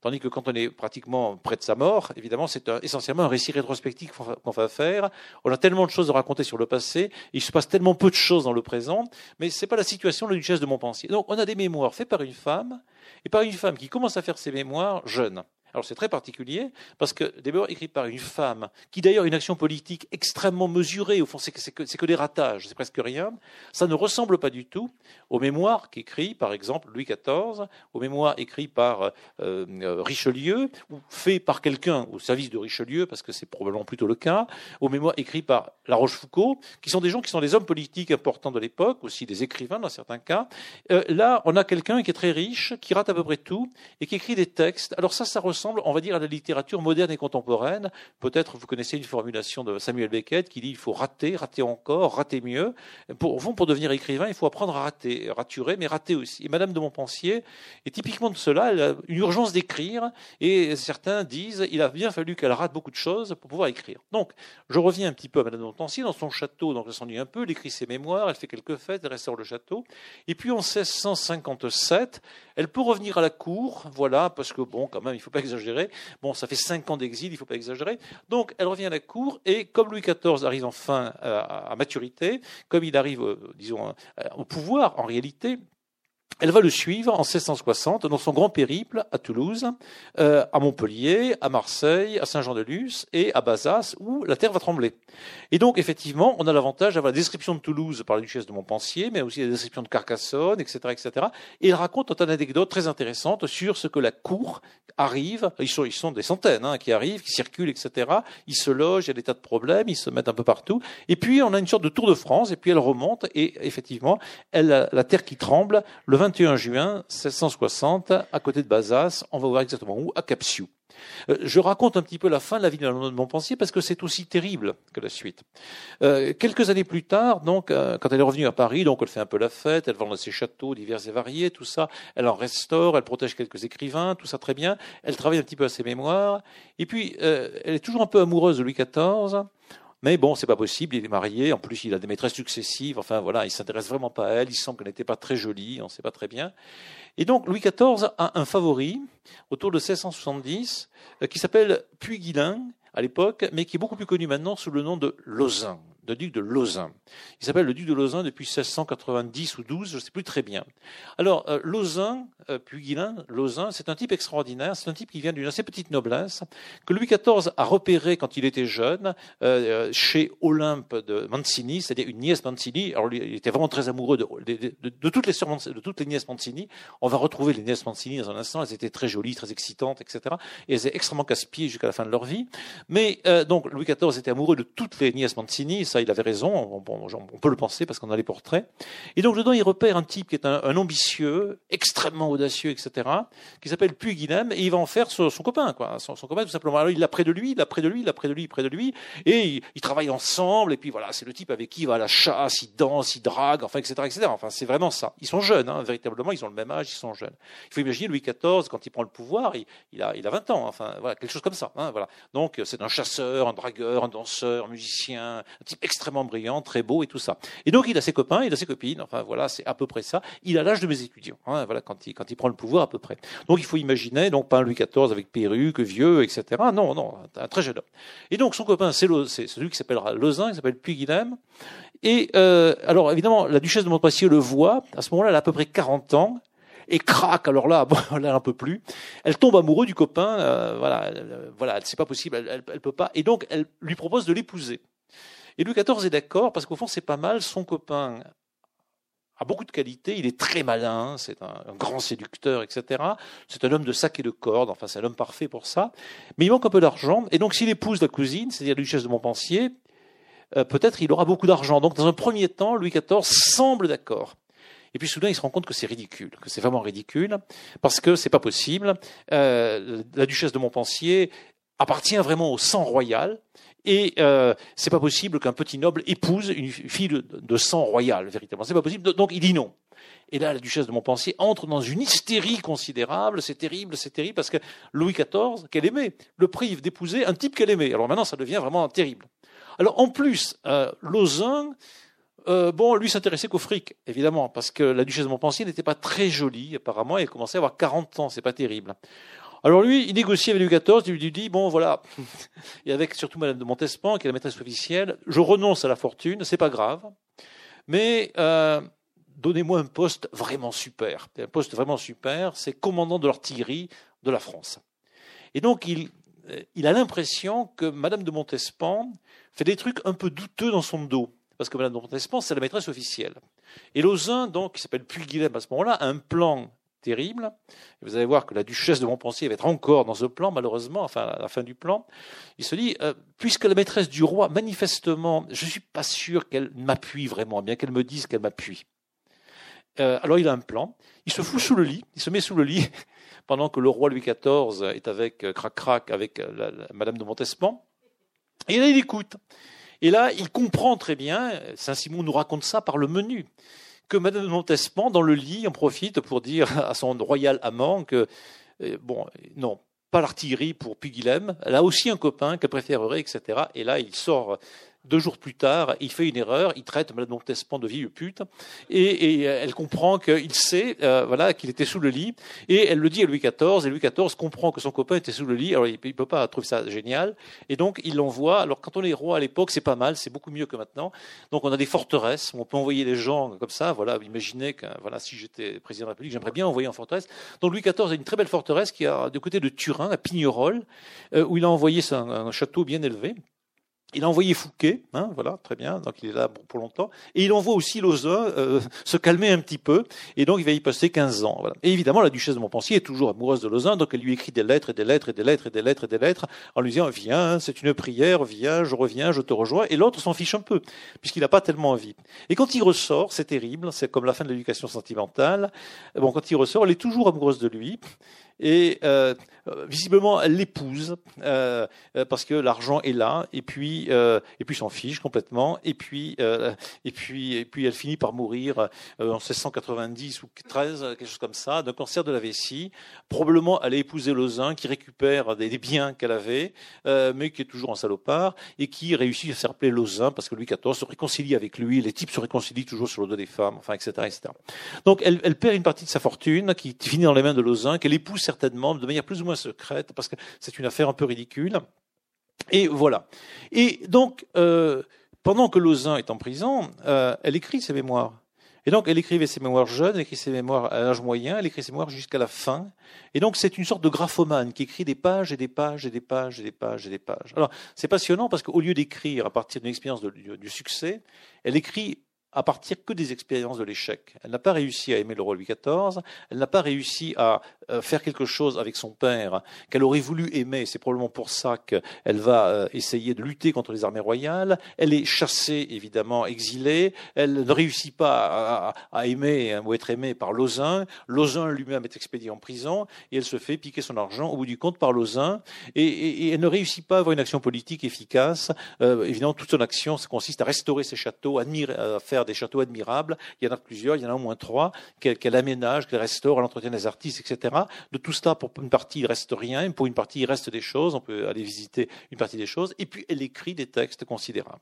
Tandis que quand on est pratiquement près de sa mort, évidemment, c'est essentiellement un récit rétrospectif qu'on va faire. On a tellement de choses à raconter sur le passé, il se passe tellement peu de choses dans le présent, mais ce n'est pas la situation de la duchesse de Montpensier. Donc on a des mémoires faites par une femme, et par une femme qui commence à faire ses mémoires jeune. Alors c'est très particulier parce que mémoires écrites par une femme, qui d'ailleurs une action politique extrêmement mesurée, au fond c'est que, des ratages, c'est presque rien, ça ne ressemble pas du tout aux mémoires qu'écrit par exemple Louis XIV, aux mémoires écrites par euh, euh, Richelieu, ou fait par quelqu'un au service de Richelieu, parce que c'est probablement plutôt le cas, aux mémoires écrites par La Rochefoucauld, qui sont des gens qui sont des hommes politiques importants de l'époque, aussi des écrivains dans certains cas. Euh, là, on a quelqu'un qui est très riche, qui rate à peu près tout, et qui écrit des textes. Alors ça, ça ressemble on va dire, à la littérature moderne et contemporaine. Peut-être vous connaissez une formulation de Samuel Beckett qui dit il faut rater, rater encore, rater mieux. Pour, pour devenir écrivain, il faut apprendre à rater, raturer, mais rater aussi. Et Madame de Montpensier est typiquement de cela. Elle a une urgence d'écrire et certains disent il a bien fallu qu'elle rate beaucoup de choses pour pouvoir écrire. Donc, je reviens un petit peu à Madame de Montpensier dans son château, donc elle s'ennuie un peu, elle écrit ses mémoires, elle fait quelques fêtes, elle restaure le château. Et puis en 1657, elle peut revenir à la cour, voilà, parce que bon, quand même, il ne faut pas exagérer. Bon, ça fait cinq ans d'exil, il ne faut pas exagérer. Donc, elle revient à la cour, et comme Louis XIV arrive enfin à, maturité, comme il arrive, euh, disons, au pouvoir, en réalité, elle va le suivre en 1660 dans son grand périple à Toulouse, euh, à Montpellier, à Marseille, à Saint-Jean-de-Luz et à Bazas, où la terre va trembler. Et donc, effectivement, on a l'avantage d'avoir la description de Toulouse par la duchesse de Montpensier, mais aussi la description de Carcassonne, etc., etc. Et il raconte une anecdote très intéressante sur ce que la cour arrive. Ils sont, ils sont des centaines hein, qui arrivent, qui circulent, etc. Ils se logent, il y a des tas de problèmes, ils se mettent un peu partout. Et puis, on a une sorte de tour de France, et puis elle remonte, et effectivement, elle, la terre qui tremble, le 21 juin 1660, à côté de Bazas, on va voir exactement où, à Capsiou. Euh, je raconte un petit peu la fin de la vie de Montpensier parce que c'est aussi terrible que la suite. Euh, quelques années plus tard, donc, euh, quand elle est revenue à Paris, donc elle fait un peu la fête, elle vend ses châteaux divers et variés, tout ça, elle en restaure, elle protège quelques écrivains, tout ça très bien, elle travaille un petit peu à ses mémoires, et puis elle est toujours un peu amoureuse de Louis XIV. Mais bon, c'est pas possible, il est marié, en plus il a des maîtresses successives, enfin voilà, il s'intéresse vraiment pas à elle, il semble qu'elle n'était pas très jolie, on ne sait pas très bien. Et donc Louis XIV a un favori, autour de 1670, euh, qui s'appelle Puy-Guilin à l'époque, mais qui est beaucoup plus connu maintenant sous le nom de Lausanne de duc de Lausanne. Il s'appelle le duc de Lausanne depuis 1690 ou 12, je ne sais plus très bien. Alors, euh, Lausanne, euh, puis Lausanne, c'est un type extraordinaire, c'est un type qui vient d'une assez petite noblesse, que Louis XIV a repéré quand il était jeune, euh, chez Olympe de Mancini, c'est-à-dire une nièce Mancini. Alors, il était vraiment très amoureux de, toutes, les de toutes les nièces Mancini. On va retrouver les nièces Mancini dans un instant, elles étaient très jolies, très excitantes, etc. Et elles étaient extrêmement casse-pieds jusqu'à la fin de leur vie. Mais, donc, Louis XIV était amoureux de toutes les nièces Mancini, il avait raison, on, peut le penser parce qu'on a les portraits. Et donc dedans, il repère un type qui est un, ambitieux, extrêmement audacieux, etc., qui s'appelle Puy Guilhem, et il va en faire son, copain, quoi, son, copain tout simplement. Alors il l'a près de lui, il l'a près de lui, il l'a près de lui, près de lui, et ils travaillent ensemble, et puis voilà, c'est le type avec qui il va à la chasse, il danse, il drague, enfin, etc., etc. Enfin, c'est vraiment ça. Ils sont jeunes, hein, véritablement, ils ont le même âge, ils sont jeunes. Il faut imaginer Louis XIV, quand il prend le pouvoir, il, a, il a 20 ans, enfin, voilà, quelque chose comme ça. Hein, voilà. Donc, c'est un chasseur, un dragueur, un danseur, un musicien, un type extrêmement brillant, très beau et tout ça. Et donc il a ses copains, il a ses copines, enfin voilà, c'est à peu près ça. Il a l'âge de mes étudiants, hein, voilà, quand il, quand il prend le pouvoir à peu près. Donc il faut imaginer, donc pas un Louis XIV avec perruque, vieux, etc. Non, non, un très jeune homme. Et donc son copain, c'est celui qui s'appellera Lausanne, qui s'appelle Puy-Guilhem. Et euh, alors évidemment, la duchesse de Montpensier le voit, à ce moment-là, elle a à peu près 40 ans, et craque. Alors là, bon, elle un peu plus. Elle tombe amoureuse du copain. Euh, voilà, euh, voilà, c'est pas possible. Elle, elle, peut pas. Et donc, elle lui propose de l'épouser. Et Louis XIV est d'accord parce qu'au fond, c'est pas mal. Son copain a beaucoup de qualités. Il est très malin. C'est un, grand séducteur, etc. C'est un homme de sac et de corde. Enfin, c'est un homme parfait pour ça. Mais il manque un peu d'argent. Et donc, s'il épouse la cousine, c'est-à-dire la duchesse de Montpensier, euh, peut-être il aura beaucoup d'argent. Donc, dans un premier temps, Louis XIV semble d'accord. Et puis soudain, il se rend compte que c'est ridicule, que c'est vraiment ridicule, parce que c'est pas possible. Euh, la duchesse de Montpensier appartient vraiment au sang royal, et euh, c'est pas possible qu'un petit noble épouse une fille de, sang royal, véritablement. C'est pas possible. Donc il dit non. Et là, la duchesse de Montpensier entre dans une hystérie considérable. C'est terrible, c'est terrible, parce que Louis XIV, qu'elle aimait, le prive d'épouser un type qu'elle aimait. Alors maintenant, ça devient vraiment terrible. Alors en plus, euh, euh, bon, lui s'intéressait qu'au fric, évidemment, parce que la duchesse de Montpensier n'était pas très jolie, apparemment, elle commençait à avoir 40 ans, c'est pas terrible. Alors lui, il négocie avec Louis XIV, il lui dit, bon voilà, et avec surtout Madame de Montespan, qui est la maîtresse officielle, je renonce à la fortune, c'est pas grave, mais euh, donnez-moi un poste vraiment super. Un poste vraiment super, c'est commandant de l'artillerie de la France. Et donc il, il a l'impression que Madame de Montespan fait des trucs un peu douteux dans son dos. Parce que Madame de Montespan, c'est la maîtresse officielle. Et Lausanne, donc, qui s'appelle Puy-Guilhem à ce moment-là, a un plan terrible. vous allez voir que la duchesse de Montpensier va être encore dans ce plan, malheureusement, enfin à la fin du plan. Il se dit, euh, puisque la maîtresse du roi, manifestement, je ne suis pas sûr qu'elle m'appuie vraiment, bien qu'elle me dise qu'elle m'appuie. Euh, alors il a un plan. Il se fout sous le lit. Il se met sous le lit pendant que le roi Louis XIV est avec euh, crac crac avec Madame de Montespan. Et là il écoute. Et là il comprend très bien. Saint Simon nous raconte ça par le menu que Madame de Montespan dans le lit en profite pour dire à son royal amant que bon non pas l'artillerie pour Pugilem. Elle a aussi un copain qu'elle préférerait, etc. Et là, il sort deux jours plus tard, il fait une erreur, il traite Madame Montespan de vieille pute, et, et, euh, elle comprend qu'il sait, euh, voilà, qu'il était sous le lit, et elle le dit à Louis XIV, et Louis XIV comprend que son copain était sous le lit, alors il, ne peut pas trouver ça génial, et donc il l'envoie. Alors quand on est roi à l'époque, c'est pas mal, c'est beaucoup mieux que maintenant. Donc on a des forteresses, on peut envoyer des gens comme ça, voilà, imaginez que, voilà, si j'étais président de la République, j'aimerais bien envoyer en forteresse. Donc Louis XIV a une très belle forteresse qui a du côté de Turin, à Pignerol, euh, où il a envoyé un château bien élevé. Il a envoyé Fouquet, hein, voilà, très bien, donc il est là pour, longtemps. Et il envoie aussi Lauzun euh, se calmer un petit peu, et donc il va y passer 15 ans. Voilà. Et évidemment, la duchesse de Montpensier est toujours amoureuse de Lauzun, donc elle lui écrit des lettres et des lettres et des lettres et des lettres et des lettres, en lui disant Viens, c'est une prière, viens, je reviens, je te rejoins. Et l'autre s'en fiche un peu, puisqu'il n'a pas tellement envie. Et quand il ressort, c'est terrible, c'est comme la fin de l'éducation sentimentale. Bon, quand il ressort, elle est toujours amoureuse de lui et euh, visiblement elle l'épouse euh, parce que l'argent est là et puis euh, et puis s'en fiche complètement et puis euh, et puis et puis elle finit par mourir euh, en 1690 ou 13 quelque chose comme ça d'un cancer de la vessie. Probablement elle a épousé Lausanne qui récupère des, biens qu'elle avait mais qui est toujours un salopard et qui réussit à faire appeler Lausanne parce que Louis XIV se réconcilie avec lui les types se réconcilient toujours sur le dos des femmes enfin etc etc donc elle, elle perd une partie de sa fortune qui finit dans les mains de Lausanne qu'elle épouse certainement de manière plus ou moins secrète, parce que c'est une affaire un peu ridicule. Et voilà. Et donc, euh, pendant que Lausanne est en prison, euh, elle écrit ses mémoires. Et donc, elle écrivait ses mémoires jeunes, elle écrit ses mémoires à l'âge moyen, elle écrit ses mémoires jusqu'à la fin. Et donc, c'est une sorte de graphomane qui écrit des pages et des pages et des pages et des pages et des pages. Alors, c'est passionnant parce qu'au lieu d'écrire à partir d'une expérience du succès, elle écrit à partir que des expériences de l'échec. Elle n'a pas réussi à aimer le roi Louis XIV, elle n'a pas réussi à faire quelque chose avec son père qu'elle aurait voulu aimer, c'est probablement pour ça qu'elle va euh, essayer de lutter contre les armées royales, elle est chassée, évidemment, exilée, elle ne réussit pas à, aimer ou être aimée par Lausanne, Lausanne lui-même est expédié en prison, et elle se fait piquer son argent au bout du compte par Lausanne, et, elle ne réussit pas à avoir une action politique efficace, euh, évidemment, toute son action consiste à restaurer ses châteaux, à faire des châteaux admirables. Il y en a plusieurs, il y en a au moins trois, qu'elle aménage, qu'elle restaure, elle entretient des artistes, etc. De tout cela, pour une partie, il reste rien, pour une partie, il reste des choses. On peut aller visiter une partie des choses. Et puis, elle écrit des textes considérables.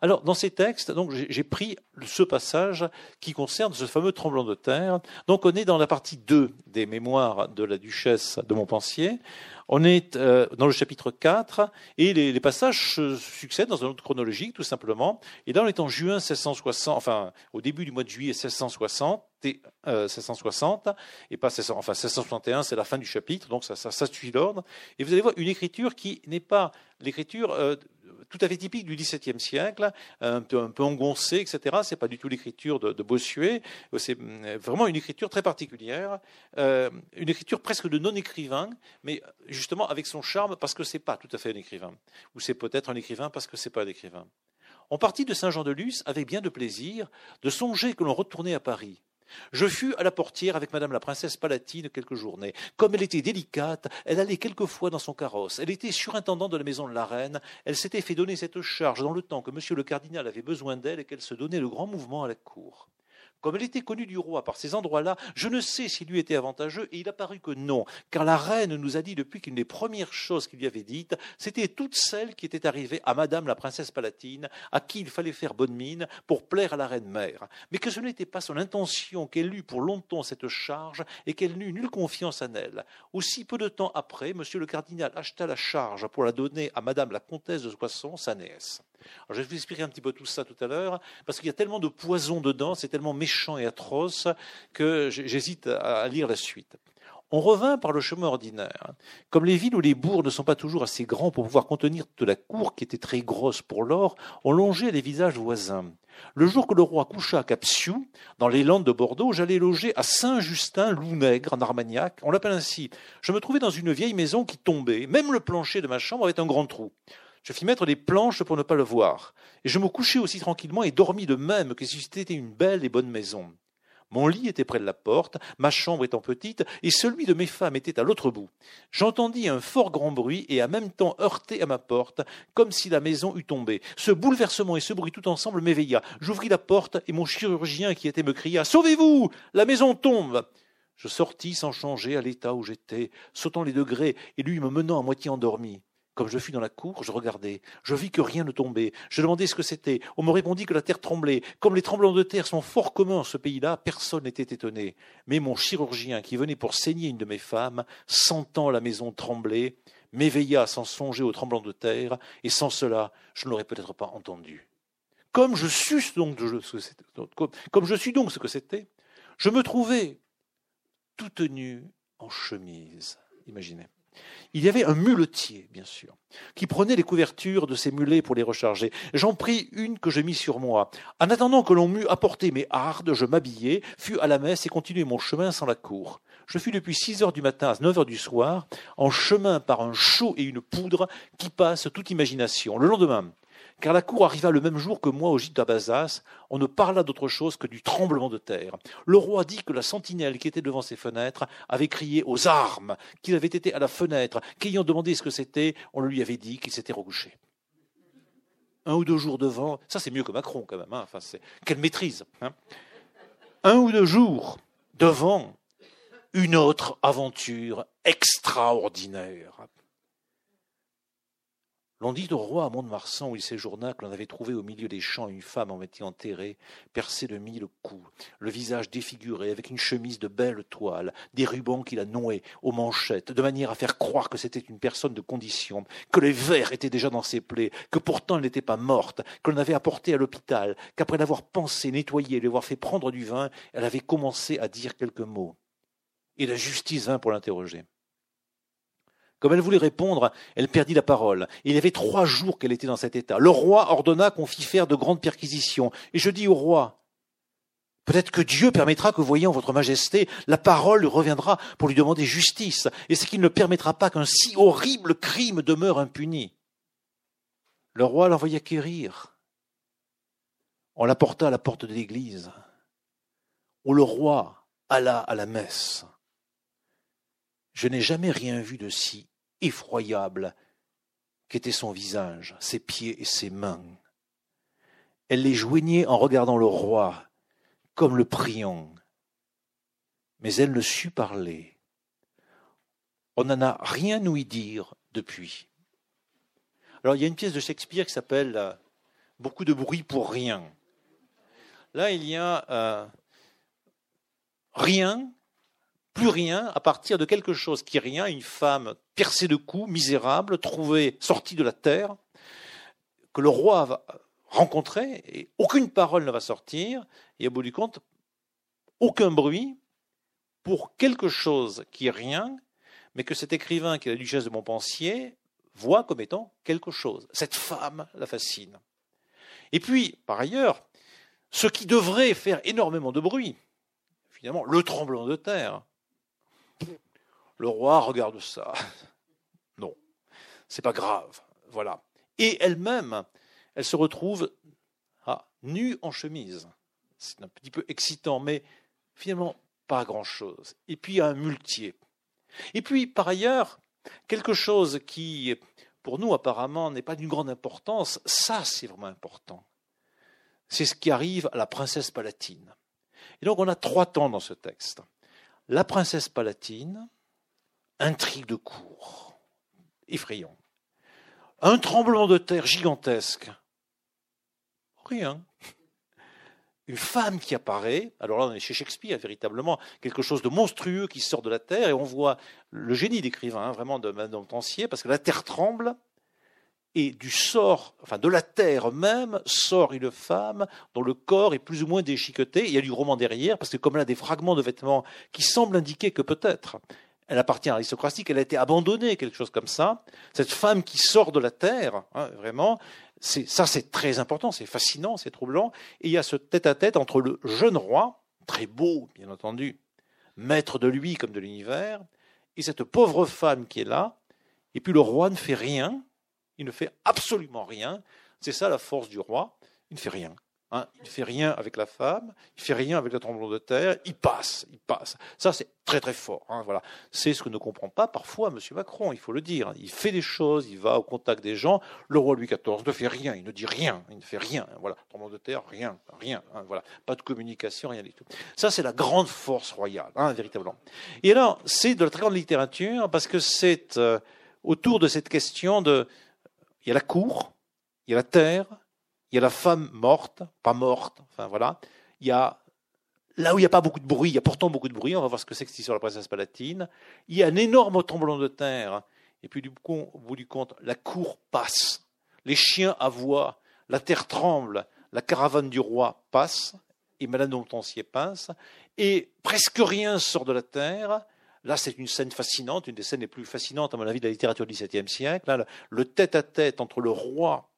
Alors, dans ces textes, donc, j'ai pris ce passage qui concerne ce fameux tremblement de terre. Donc, on est dans la partie 2 des mémoires de la duchesse de Montpensier. On est euh, dans le chapitre 4 et les, passages se succèdent dans un ordre chronologique, tout simplement. Et là, on est en juin 1660, enfin, au début du mois de juillet 1660, et, 1660, euh, et pas 16, enfin 1661, c'est la fin du chapitre, donc ça, ça, suit l'ordre. Et vous allez voir une écriture qui n'est pas l'écriture euh, tout à fait typique du XVIIe siècle, un peu, un peu engoncé, etc. C'est pas du tout l'écriture de, de, Bossuet. C'est euh, vraiment une écriture très particulière, euh, une écriture presque de non-écrivain, mais justement avec son charme parce que c'est pas tout à fait un écrivain, ou c'est peut-être un écrivain parce que c'est pas un écrivain. On partit de Saint-Jean-de-Luz avec bien de plaisir de songer que l'on retournait à Paris je fus à la portière avec madame la princesse Palatine quelques journées. Comme elle était délicate, elle allait quelquefois dans son carrosse. Elle était surintendante de la maison de la reine. Elle s'était fait donner cette charge dans le temps que monsieur le cardinal avait besoin d'elle et qu'elle se donnait le grand mouvement à la cour. Comme elle était connue du roi par ces endroits-là, je ne sais s'il lui était avantageux, et il a paru que non, car la reine nous a dit depuis qu'une des premières choses qu'il lui avait dites, c'était toutes celles qui étaient arrivées à madame la princesse palatine, à qui il fallait faire bonne mine pour plaire à la reine mère, mais que ce n'était pas son intention qu'elle eût pour longtemps cette charge, et qu'elle n'eut nulle confiance en elle. Aussi peu de temps après, monsieur le cardinal acheta la charge pour la donner à madame la comtesse de Soissons, sa nièce je vais vous expliquer un petit peu tout ça tout à l'heure, parce qu'il y a tellement de poison dedans, c'est tellement méchant et atroce que j'hésite à lire la suite. On revint par le chemin ordinaire. Comme les villes ou les bourgs ne sont pas toujours assez grands pour pouvoir contenir toute la cour qui était très grosse pour l'or, on longeait les visages voisins. Le jour que le roi coucha à Capsiou, dans les Landes de Bordeaux, j'allais loger à Saint-Justin-Lounègre, en Armagnac. On l'appelle ainsi. Je me trouvais dans une vieille maison qui tombait. Même le plancher de ma chambre avait un grand trou. Je fis mettre des planches pour ne pas le voir, et je me couchai aussi tranquillement et dormis de même que si c'était une belle et bonne maison. Mon lit était près de la porte, ma chambre étant petite, et celui de mes femmes était à l'autre bout. J'entendis un fort grand bruit et en même temps heurter à ma porte, comme si la maison eût tombé. Ce bouleversement et ce bruit tout ensemble m'éveilla. J'ouvris la porte et mon chirurgien qui était me cria Sauvez-vous La maison tombe Je sortis sans changer à l'état où j'étais, sautant les degrés et lui me menant à moitié endormi. Comme je fus dans la cour, je regardai. Je vis que rien ne tombait. Je demandai ce que c'était. On me répondit que la terre tremblait. Comme les tremblements de terre sont fort communs en ce pays-là, personne n'était étonné. Mais mon chirurgien, qui venait pour saigner une de mes femmes, sentant la maison trembler, m'éveilla sans songer aux tremblements de terre, et sans cela, je ne l'aurais peut-être pas entendu. Comme je sus donc comme je suis donc ce que c'était, je me trouvais toute nue en chemise. Imaginez. Il y avait un muletier, bien sûr, qui prenait les couvertures de ses mulets pour les recharger. J'en pris une que je mis sur moi. En attendant que l'on m'eût apporté mes hardes, je m'habillai, fus à la messe et continuai mon chemin sans la cour. Je fus depuis six heures du matin à neuf heures du soir, en chemin par un chaud et une poudre qui passe toute imagination. Le lendemain, car la cour arriva le même jour que moi au gîte d'Abazas, on ne parla d'autre chose que du tremblement de terre. Le roi dit que la sentinelle qui était devant ses fenêtres avait crié aux armes, qu'il avait été à la fenêtre, qu'ayant demandé ce que c'était, on lui avait dit qu'il s'était recouché. Un ou deux jours devant, ça c'est mieux que Macron quand même, hein. quelle maîtrise. Hein. Un ou deux jours devant une autre aventure extraordinaire. L'on dit au roi à Mont-de-Marsan, où il séjourna, que l'on avait trouvé au milieu des champs une femme en métier enterrée, percée de mille coups, le visage défiguré, avec une chemise de belle toile, des rubans qui la nouaient aux manchettes, de manière à faire croire que c'était une personne de condition, que les vers étaient déjà dans ses plaies, que pourtant elle n'était pas morte, que l'on avait apportée à l'hôpital, qu'après l'avoir pansée, nettoyée, lui avoir fait prendre du vin, elle avait commencé à dire quelques mots. Et la justice vint pour l'interroger. Comme elle voulait répondre, elle perdit la parole. il y avait trois jours qu'elle était dans cet état. Le roi ordonna qu'on fît faire de grandes perquisitions. Et je dis au roi, peut-être que Dieu permettra que, voyant votre majesté, la parole reviendra pour lui demander justice. Et c'est qu'il ne permettra pas qu'un si horrible crime demeure impuni. Le roi l'envoya quérir. On l'apporta à la porte de l'église, où le roi alla à la messe. Je n'ai jamais rien vu de si effroyable qu'était son visage, ses pieds et ses mains. Elle les joignait en regardant le roi, comme le priant. Mais elle ne sut parler. On n'en a rien ouï dire depuis. Alors il y a une pièce de Shakespeare qui s'appelle euh, Beaucoup de bruit pour rien. Là, il y a euh, rien plus rien à partir de quelque chose qui est rien, une femme percée de coups, misérable, trouvée, sortie de la terre, que le roi va rencontrer, et aucune parole ne va sortir, et au bout du compte, aucun bruit pour quelque chose qui est rien, mais que cet écrivain qui est la duchesse de Montpensier voit comme étant quelque chose. Cette femme la fascine. Et puis, par ailleurs, ce qui devrait faire énormément de bruit, finalement, le tremblement de terre, le roi regarde ça. Non, c'est pas grave. Voilà. Et elle-même, elle se retrouve ah, nue en chemise. C'est un petit peu excitant, mais finalement pas grand-chose. Et puis un muletier. Et puis, par ailleurs, quelque chose qui, pour nous, apparemment, n'est pas d'une grande importance, ça, c'est vraiment important. C'est ce qui arrive à la princesse palatine. Et donc, on a trois temps dans ce texte. La princesse palatine, intrigue de cour, effrayant. Un tremblement de terre gigantesque. Rien. Une femme qui apparaît, alors là on est chez Shakespeare, véritablement, quelque chose de monstrueux qui sort de la terre, et on voit le génie d'écrivain, hein, vraiment de Madame Tancier, parce que la terre tremble, et du sort, enfin de la terre même, sort une femme dont le corps est plus ou moins déchiqueté. Il y a du roman derrière, parce que comme a des fragments de vêtements qui semblent indiquer que peut-être elle appartient à l'aristocratie, qu'elle a été abandonnée, quelque chose comme ça. Cette femme qui sort de la terre, hein, vraiment, ça c'est très important, c'est fascinant, c'est troublant. Et il y a ce tête-à-tête entre le jeune roi, très beau, bien entendu, maître de lui comme de l'univers, et cette pauvre femme qui est là. Et puis le roi ne fait rien, il ne fait absolument rien. C'est ça la force du roi, il ne fait rien. Hein, il ne fait rien avec la femme, il ne fait rien avec le tremblement de terre, il passe, il passe. Ça, c'est très très fort. Hein, voilà. C'est ce que ne comprend pas parfois M. Macron, il faut le dire. Il fait des choses, il va au contact des gens. Le roi Louis XIV ne fait rien, il ne dit rien, il ne fait rien. Voilà. Tremblement de terre, rien, rien. Hein, voilà. Pas de communication, rien du tout. Ça, c'est la grande force royale, véritablement. Et alors, c'est de la très grande littérature parce que c'est euh, autour de cette question de. Il y a la cour, il y a la terre, il y a la femme morte, pas morte, enfin voilà. Il y a là où il n'y a pas beaucoup de bruit, il y a pourtant beaucoup de bruit, on va voir ce que c'est que cette histoire la princesse palatine. Il y a un énorme tremblement de terre, et puis du coup, au bout du compte, la cour passe, les chiens aboient, la terre tremble, la caravane du roi passe, et Madame de Montpensier passe, et presque rien sort de la terre. Là, c'est une scène fascinante, une des scènes les plus fascinantes, à mon avis, de la littérature du XVIIe siècle. le tête à -tête entre le roi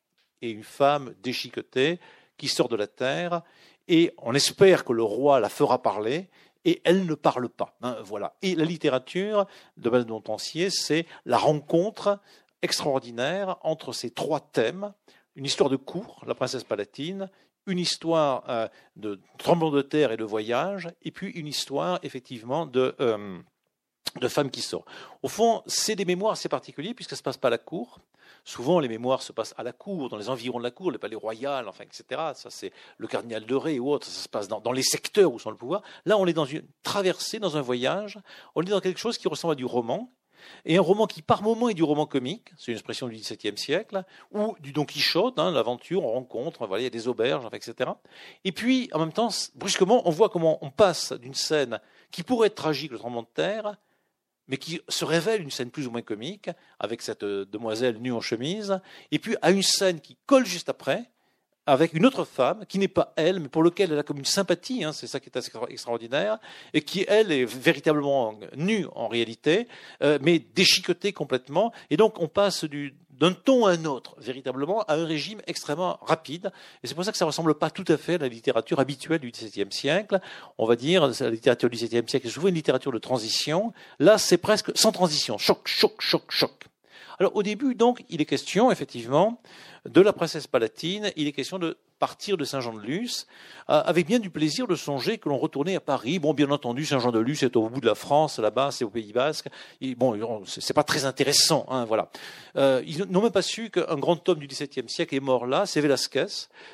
et une femme déchiquetée qui sort de la terre, et on espère que le roi la fera parler, et elle ne parle pas. Hein, voilà. Et la littérature de Montpensier, c'est la rencontre extraordinaire entre ces trois thèmes une histoire de cour, la princesse palatine, une histoire euh, de tremblement de terre et de voyage, et puis une histoire effectivement de, euh, de femmes qui sort. Au fond, c'est des mémoires assez particuliers puisque ça se passe pas à la cour. Souvent, les mémoires se passent à la cour, dans les environs de la cour, les palais royaux, enfin, etc. Ça, c'est le cardinal de Ré ou autre. Ça se passe dans, les secteurs où sont le pouvoir. Là, on est dans une traversée, dans un voyage. On est dans quelque chose qui ressemble à du roman. Et un roman qui, par moments, est du roman comique, c'est une expression du XVIIe siècle, ou du Don Quichotte, hein, l'aventure, on rencontre, voilà, il y a des auberges, etc. Et puis, en même temps, brusquement, on voit comment on passe d'une scène qui pourrait être tragique, le tremblement de terre, mais qui se révèle une scène plus ou moins comique, avec cette euh, demoiselle nue en chemise, et puis à une scène qui colle juste après, avec une autre femme qui n'est pas elle, mais pour laquelle elle a comme une sympathie, hein, c'est ça qui est assez extraordinaire, et qui, elle, est véritablement nue en réalité, euh, mais déchiquetée complètement. Et donc on passe du, d'un ton à un autre, véritablement, à un régime extrêmement rapide. Et c'est pour ça que ça ne ressemble pas tout à fait à la littérature habituelle du XVIIe siècle. On va dire, la littérature du XVIIe siècle est souvent une littérature de transition. Là, c'est presque sans transition. Choc, choc, choc, choc. Alors, au début, donc, il est question, effectivement, de la princesse palatine, il est question de partir de Saint-Jean-de-Luz, euh, avec bien du plaisir de songer que l'on retournait à Paris. Bon, bien entendu, Saint-Jean-de-Luz est au bout de la France, là-bas, c'est au Pays Basque. Et bon, c'est pas très intéressant, hein, voilà. Euh, ils n'ont même pas su qu'un grand homme du XVIIe siècle est mort là, c'est Velasquez,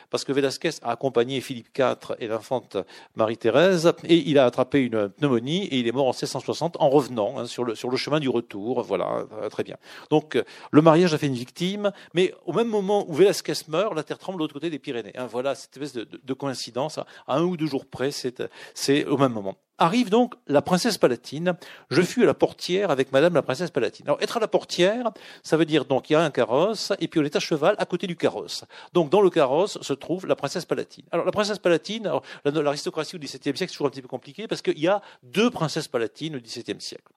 parce que Velasquez a accompagné Philippe IV et l'infante Marie-Thérèse, et il a attrapé une pneumonie, et il est mort en 1660 en revenant hein, sur, le, sur le chemin du retour, voilà, euh, très bien. Donc, le mariage a fait une victime, mais au même moment où Velasquez meurt, la terre tremble de l'autre côté des Pyrénées. Hein, voilà cette espèce de, coïncidence. À un ou deux jours près, c'est au même moment. Arrive donc la princesse palatine. Je fus à la portière avec madame la princesse palatine. Alors, être à la portière, ça veut dire donc il y a un carrosse et puis on est à cheval à côté du carrosse. Donc, dans le carrosse se trouve la princesse palatine. Alors, la princesse palatine, l'aristocratie au XVIIe siècle, c'est toujours un petit peu compliqué parce qu'il y a deux princesses palatines au XVIIe siècle.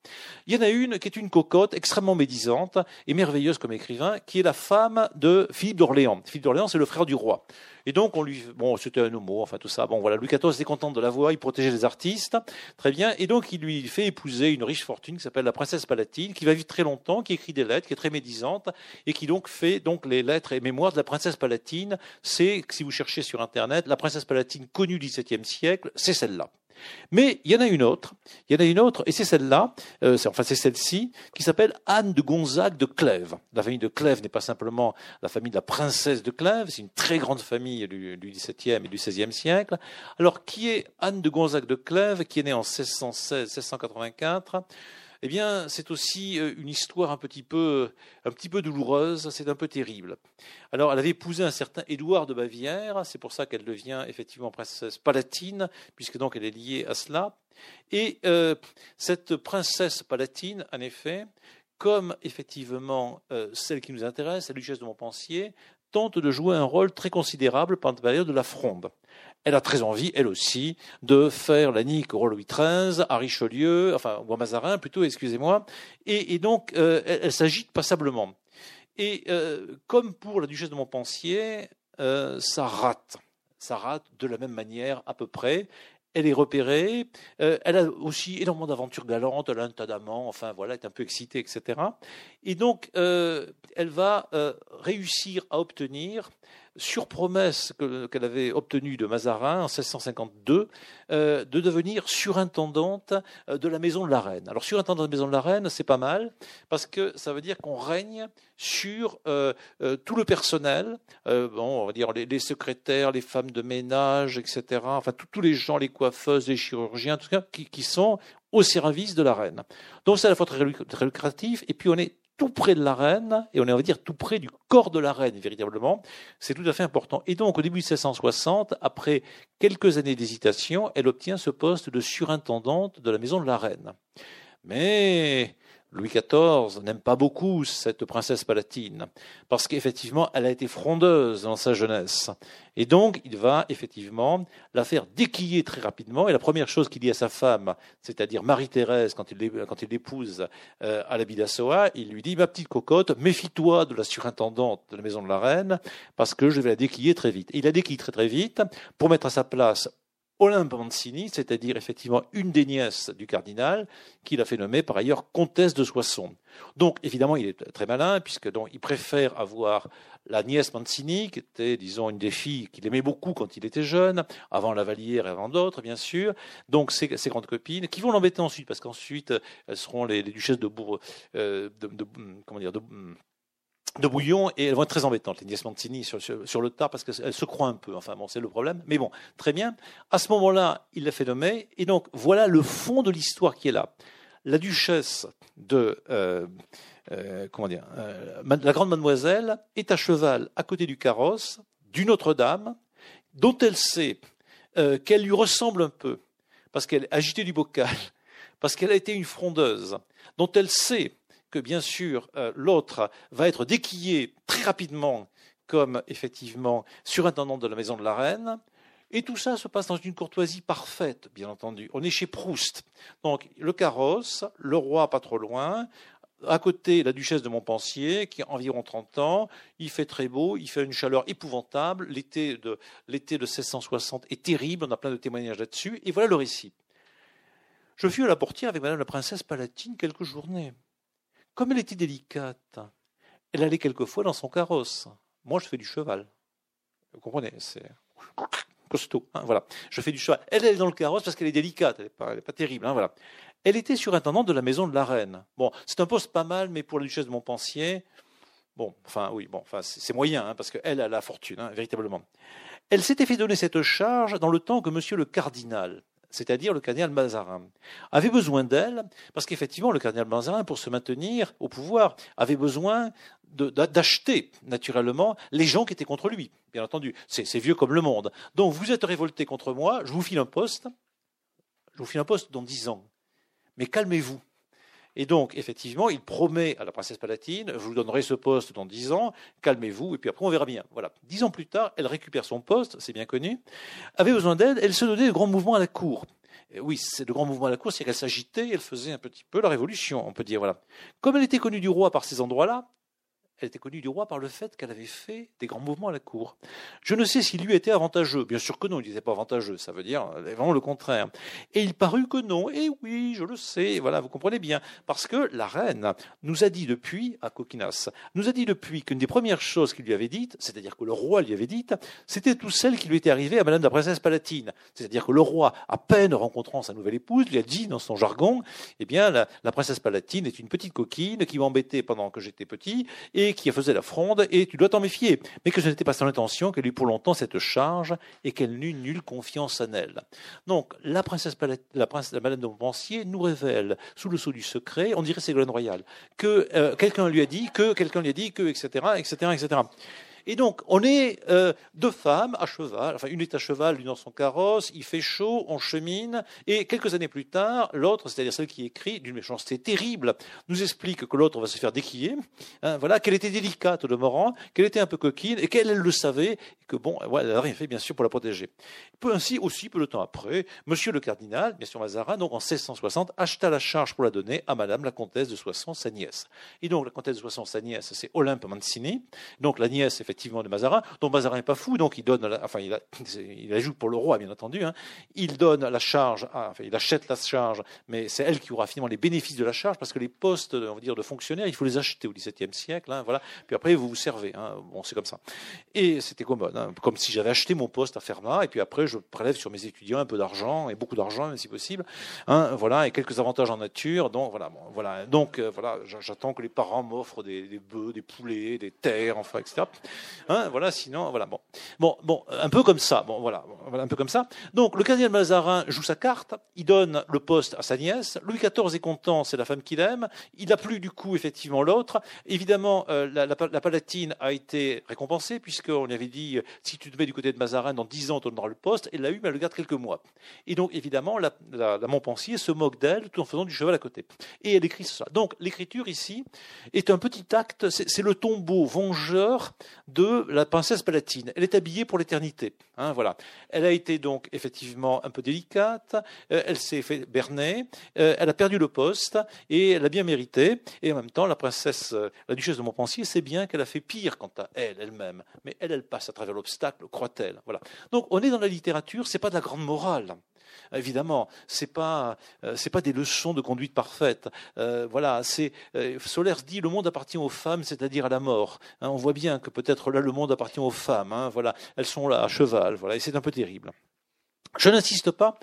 Il y en a une qui est une cocotte extrêmement médisante et merveilleuse comme écrivain, qui est la femme de Philippe d'Orléans. Philippe d'Orléans, c'est le frère du roi. Et donc, on lui, bon, c'était un homo, enfin tout ça. Bon, voilà, Louis XIV était content de la voir, il protégeait les artistes. Très bien. Et donc, il lui fait épouser une riche fortune qui s'appelle la princesse palatine, qui va vivre très longtemps, qui écrit des lettres, qui est très médisante, et qui donc fait donc les lettres et mémoires de la princesse palatine. C'est, si vous cherchez sur Internet, la princesse palatine connue du XVIIe siècle, c'est celle-là. Mais il y en a une autre, il y en a une autre, et c'est celle-là, euh, enfin c'est celle-ci, qui s'appelle Anne de Gonzague de Clèves. La famille de Clèves n'est pas simplement la famille de la princesse de Clèves, c'est une très grande famille du, XVIIe et du XVIe siècle. Alors qui est Anne de Gonzague de Clèves, qui est née en 1616-1684 eh bien, c'est aussi euh, une histoire un petit peu, un petit peu douloureuse, c'est un peu terrible. Alors, elle avait épousé un certain Édouard de Bavière, c'est pour ça qu'elle devient effectivement princesse palatine, puisque donc elle est liée à cela. Et euh, cette princesse palatine, en effet, comme effectivement euh, celle qui nous intéresse, la duchesse de Montpensier, tente de jouer un rôle très considérable pendant la période de la Fronde. Elle a très envie, elle aussi, de faire la nique au roi Louis XIII, à Richelieu, enfin, ou à Mazarin plutôt, excusez-moi, et, donc euh, elle, s'agite passablement. Et euh, comme pour la duchesse de Montpensier, euh, ça rate. Ça rate de la même manière à peu près elle est repérée, elle a aussi énormément d'aventures galantes, elle a un tas d'amants, enfin voilà, elle est un peu excitée, etc. Et donc, elle va réussir à obtenir sur promesse qu'elle avait obtenue de Mazarin en 1652, euh, de devenir surintendante euh, de la maison de la reine. Alors surintendante de la maison de la reine, c'est pas mal, parce que ça veut dire qu'on règne sur euh, tout le personnel, bon, on va dire les, secrétaires, les femmes de ménage, etc., enfin tous les gens, les coiffeuses, les chirurgiens, tout ça, qui, qui sont au service de la reine. Donc c'est à la fois très lucratif, et puis on est tout près de la reine, et on est, on va dire, tout près du corps de la reine, véritablement. C'est tout à fait important. Et donc, au début de 1660, après quelques années d'hésitation, elle obtient ce poste de surintendante de la maison de la reine. Mais Louis XIV n'aime pas beaucoup cette princesse palatine, parce qu'effectivement, elle a été frondeuse dans sa jeunesse. Et donc, il va effectivement la faire déquiller très rapidement. Et la première chose qu'il dit à sa femme, c'est-à-dire Marie-Thérèse, quand il, l'épouse euh, à la Bidassoa, il lui dit, ma petite cocotte, méfie-toi de la surintendante de la maison de la reine, parce que je vais la déquiller très vite. Et il la déquille très très vite pour mettre à sa place Olympe Mancini, c'est-à-dire effectivement une des nièces du cardinal, qu'il a fait nommer par ailleurs comtesse de Soissons. Donc évidemment, il est très malin, puisque donc, il préfère avoir la nièce Mancini, qui était, disons, une des filles qu'il aimait beaucoup quand il était jeune, avant la Vallière et avant d'autres, bien sûr. Donc ses, grandes copines, qui vont l'embêter ensuite, parce qu'ensuite, elles seront les, duchesses de Bourg, euh, de, comment dire, de, de bouillon et elles vont être très embêtantes, les Nies Mancini, sur, le tard, parce qu'elles se croient un peu. Enfin, bon, c'est le problème. Mais bon, très bien. À ce moment-là, il l'a fait nommer. Et donc, voilà le fond de l'histoire qui est là. La duchesse de. Euh, euh, comment dire euh, La grande mademoiselle est à cheval à côté du carrosse d'une autre dame, dont elle sait qu'elle lui ressemble un peu, parce qu'elle agitait du bocal, parce qu'elle a été une frondeuse, dont elle sait que bien sûr euh, l'autre va être déquillé très rapidement comme effectivement surintendant de la maison de la reine. Et tout ça se passe dans une courtoisie parfaite, bien entendu. On est chez Proust. Donc le carrosse, le roi pas trop loin, à côté la duchesse de Montpensier, qui a environ 30 ans, il fait très beau, il fait une chaleur épouvantable, l'été de, l'été de 1660 est terrible, on a plein de témoignages là-dessus, et voilà le récit. Je fus à la portière avec madame la princesse Palatine quelques journées. Comme elle était délicate, elle allait quelquefois dans son carrosse. Moi, je fais du cheval. Vous comprenez C'est costaud. Hein, voilà. Je fais du cheval. Elle, est dans le carrosse parce qu'elle est délicate. Elle n'est pas, terrible. Hein, voilà. Elle était surintendante de la maison de la reine. Bon, c'est un poste pas mal, mais pour la duchesse de Montpensier, bon, enfin, oui, bon, c'est moyen, hein, parce qu'elle a la fortune, véritablement. Elle s'était fait donner cette charge dans le temps que monsieur le cardinal, c'est-à-dire le cardinal Mazarin, avait besoin d'elle, parce qu'effectivement, le cardinal Mazarin, pour se maintenir au pouvoir, avait besoin d'acheter naturellement les gens qui étaient contre lui. Bien entendu, c'est vieux comme le monde. Donc vous êtes révolté contre moi, je vous file un poste, je vous file un poste dans dix ans. Mais calmez-vous. Et donc, effectivement, il promet à la princesse Palatine, je vous donnerai ce poste dans dix ans, calmez-vous, et puis après on verra bien. Voilà. Dix ans plus tard, elle récupère son poste, c'est bien connu, avait besoin d'aide, elle se donnait de grands mouvements à la cour. oui, c'est de grands mouvements à la cour, c'est qu'elle s'agitait, elle faisait un petit peu la révolution, on peut dire. Voilà. Comme elle était connue du roi par ces endroits-là, elle était connue du roi par le fait qu'elle avait fait des grands mouvements à la cour. Je ne sais s'il lui était avantageux. Bien sûr que non, il n'était pas avantageux. Ça veut dire vraiment le contraire. Et il parut que non. Et oui, je le sais. Voilà, vous comprenez bien. Parce que la reine nous a dit depuis, à Coquinas, nous a dit depuis qu'une des premières choses qu'il lui avait dites, c'est-à-dire que le roi lui avait dites, c'était tout celle qui lui était arrivée à Madame la princesse Palatine. C'est-à-dire que le roi, à peine rencontrant sa nouvelle épouse, lui a dit dans son jargon, eh bien, la, la princesse Palatine est une petite coquine qui m'embêtait pendant que j'étais petit et qui faisait la fronde, et tu dois t'en méfier. Mais que ce n'était pas son intention qu'elle eût pour longtemps cette charge, et qu'elle n'eut nulle confiance en elle. Donc, la princesse, la princesse, la madame de Montpensier nous révèle, sous le sceau du secret, on dirait Ségolène Royal, que euh, quelqu'un lui a dit, que quelqu'un lui a dit, que, etc., etc., etc. Et donc, on est euh, deux femmes à cheval, enfin, une est à cheval, l'une dans son carrosse, il fait chaud, on chemine, et quelques années plus tard, l'autre, c'est-à-dire celle qui écrit, d'une méchanceté terrible, nous explique que l'autre va se faire déquiller, hein, voilà, qu'elle était délicate de Morand, qu'elle était un peu coquine, et qu'elle, elle le savait, et que bon, elle n'a rien fait, bien sûr, pour la protéger. Peu ainsi, aussi, peu de temps après, monsieur le cardinal, bien sûr Mazarin, donc en 1660, acheta la charge pour la donner à madame la comtesse de Soissons, sa nièce. Et donc, la comtesse de Soissons, sa nièce, c'est Olympe Mancini, donc la nièce, de Mazarin, dont Mazarin n'est pas fou, donc il donne, enfin il, il, ajoute pour le roi bien entendu, hein, il donne la charge, enfin il achète la charge, mais c'est elle qui aura finalement les bénéfices de la charge parce que les postes, on va dire, de fonctionnaires, il faut les acheter au XVIIe siècle, hein, voilà. Puis après vous vous servez, hein. bon c'est comme ça. Et c'était commode, hein. comme si j'avais acheté mon poste à Fermat, et puis après je prélève sur mes étudiants un peu d'argent et beaucoup d'argent si possible, hein, voilà, et quelques avantages en nature. Donc voilà. Donc euh, voilà, j'attends que les parents m'offrent des, des bœufs, des poulets, des terres, enfin etc. Hein, voilà, sinon voilà, bon, bon, bon, un peu comme ça, bon voilà, un peu comme ça. Donc le cardinal Mazarin joue sa carte, il donne le poste à sa nièce. Louis XIV est content, c'est la femme qu'il aime. Il a plu du coup effectivement l'autre. Évidemment, euh, la, la, la, Palatine a été récompensée puisqu'on lui avait dit euh, si tu te mets du côté de Mazarin dans dix ans, tu donneras le poste. Elle l'a eu, mais elle le garde quelques mois. Et donc évidemment, la, la, la Montpensier se moque d'elle tout en faisant du cheval à côté. Et elle écrit ça. Donc l'écriture ici est un petit acte, c'est le tombeau vengeur de la princesse Palatine. Elle est habillée pour l'éternité. Hein, voilà. Elle a été donc effectivement un peu délicate. Euh, elle s'est fait berner. Euh, elle a perdu le poste et elle a bien mérité. Et en même temps, la princesse, euh, la duchesse de Montpensier, sait bien qu'elle a fait pire quant à elle, elle-même. Mais elle, elle passe à travers l'obstacle, croit-elle. Voilà. Donc on est dans la littérature, c'est pas de la grande morale. Évidemment, c'est pas pas des leçons de conduite parfaite. Euh, voilà, c'est euh, dit le monde appartient aux femmes, c'est-à-dire à la mort. Hein, on voit bien que peut-être là le monde appartient aux femmes. Hein, voilà, elles sont là à cheval. Voilà, et c'est un peu terrible. Je n'insiste pas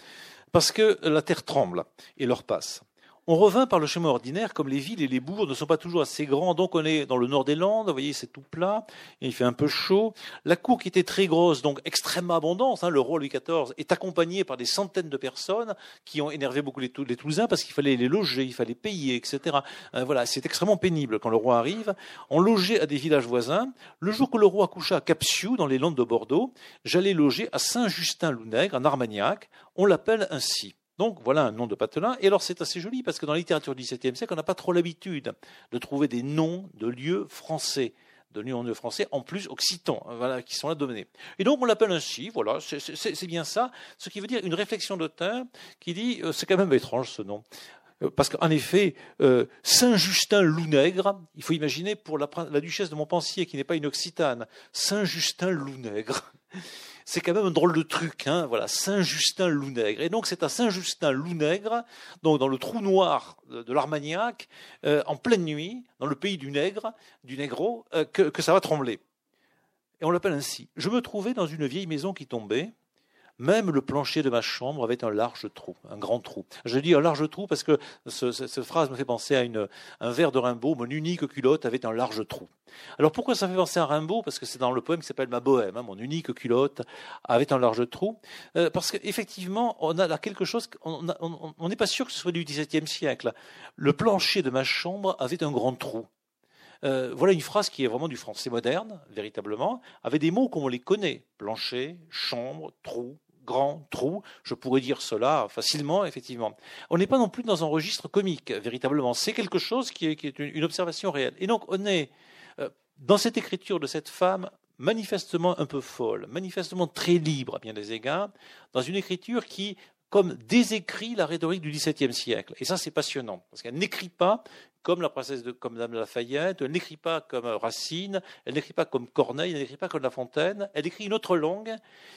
parce que la terre tremble et leur passe. On revint par le chemin ordinaire, comme les villes et les bourgs ne sont pas toujours assez grands, donc on est dans le nord des Landes, vous voyez, c'est tout plat, il fait un peu chaud. La cour qui était très grosse, donc extrêmement abondante, hein, le roi Louis XIV est accompagné par des centaines de personnes qui ont énervé beaucoup les, les Toulousains parce qu'il fallait les loger, il fallait payer, etc. Euh, voilà, c'est extrêmement pénible quand le roi arrive. On logeait à des villages voisins. Le jour que le roi coucha à Capsiou, dans les Landes de Bordeaux, j'allais loger à Saint-Justin-Lounègre, en Armagnac. On l'appelle ainsi. Donc voilà un nom de patelin. Et alors c'est assez joli parce que dans la littérature du XVIIe siècle, on n'a pas trop l'habitude de trouver des noms de lieux français de lieux français, en plus occitans, voilà, qui sont là dominés. Et donc on l'appelle ainsi, voilà, c'est bien ça, ce qui veut dire une réflexion d'auteur qui dit, euh, c'est quand même étrange ce nom, euh, parce qu'en effet, euh, Saint-Justin-Lounègre, il faut imaginer pour la, la duchesse de Montpensier, qui n'est pas une occitane, Saint-Justin-Lounègre, c'est quand même un drôle de truc, hein, voilà, Saint-Justin-Lounègre. Et donc c'est à Saint-Justin-Lounègre, donc dans le trou noir de, l'Armagnac, euh, en pleine nuit, dans le pays du nègre, du négro, euh, que, que ça va trembler. Et on l'appelle ainsi. Je me trouvais dans une vieille maison qui tombait, même le plancher de ma chambre avait un large trou, un grand trou. Je dis un large trou parce que cette phrase me fait penser à une, un vers de Rimbaud, mon unique culotte avait un large trou. Alors pourquoi ça fait penser à Rimbaud? Parce que c'est dans le poème qui s'appelle Ma Bohème, hein, mon unique culotte avait un large trou. Euh, parce qu'effectivement, on a là quelque chose, on n'est pas sûr que ce soit du XVIIe siècle. Le plancher de ma chambre avait un grand trou. Euh, voilà une phrase qui est vraiment du français moderne, véritablement, avec des mots comme on les connaît plancher, chambre, trou, grand trou. Je pourrais dire cela facilement, effectivement. On n'est pas non plus dans un registre comique, véritablement. C'est quelque chose qui est, une, observation réelle. Et donc, on est euh, dans cette écriture de cette femme manifestement un peu folle, manifestement très libre à bien des égards, dans une écriture qui comme désécrit la rhétorique du XVIIe siècle. Et ça, c'est passionnant, parce qu'elle n'écrit pas comme la princesse de comme Madame Lafayette, elle n'écrit pas comme Racine, elle n'écrit pas comme Corneille, elle n'écrit pas comme La Fontaine, elle écrit une autre langue,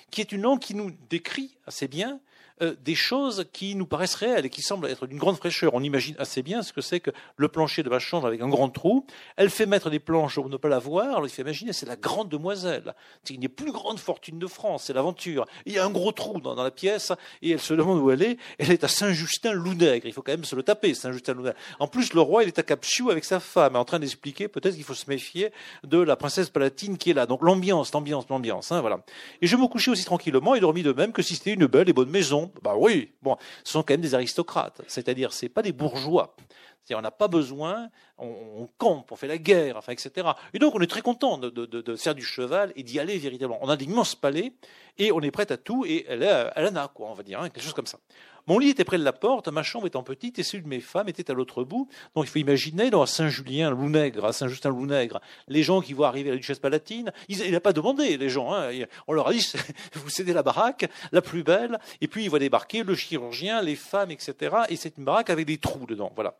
qui est une langue qui nous décrit assez bien euh, des choses qui nous paraissent réelles et qui semblent être d'une grande fraîcheur. On imagine assez bien ce que c'est que le plancher de ma chambre avec un grand trou. Elle fait mettre des planches pour ne pas la voir. Alors il fait imaginer, c'est la grande demoiselle. C'est une des plus grandes fortunes de France, c'est l'aventure. Il y a un gros trou dans, la pièce et elle se demande où elle est. Elle est à Saint-Justin-Lounègre. Il faut quand même se le taper, Saint-Justin-Lounègre. En plus, le roi, il est à Capsiou avec sa femme, en train d'expliquer peut-être qu'il faut se méfier de la princesse palatine qui est là. Donc l'ambiance, l'ambiance, l'ambiance. Hein, voilà. Et je me couchais aussi tranquillement et dormis de même que si c'était une belle et bonne maison. Bah oui, bon, ce sont quand même des aristocrates, c'est-à-dire c'est pas des bourgeois. C'est-à-dire on n'a pas besoin, on, campe, on fait la guerre, enfin, etc. Et donc on est très content de, de, de, faire du cheval et d'y aller véritablement. On a d'immenses palais et on est prêt à tout et elle, elle en a, quoi, on va dire, hein, quelque chose comme ça. Mon lit était près de la porte, ma chambre étant petite et celle de mes femmes était à l'autre bout. Donc il faut imaginer, dans Saint-Julien, Lounègre, à Saint-Justin-Lounègre, les gens qui voient arriver la duchesse palatine, il n'a pas demandé, les gens. Hein, on leur a dit, vous cédez la baraque, la plus belle, et puis il va débarquer le chirurgien, les femmes, etc. Et c'est une baraque avec des trous dedans. Voilà.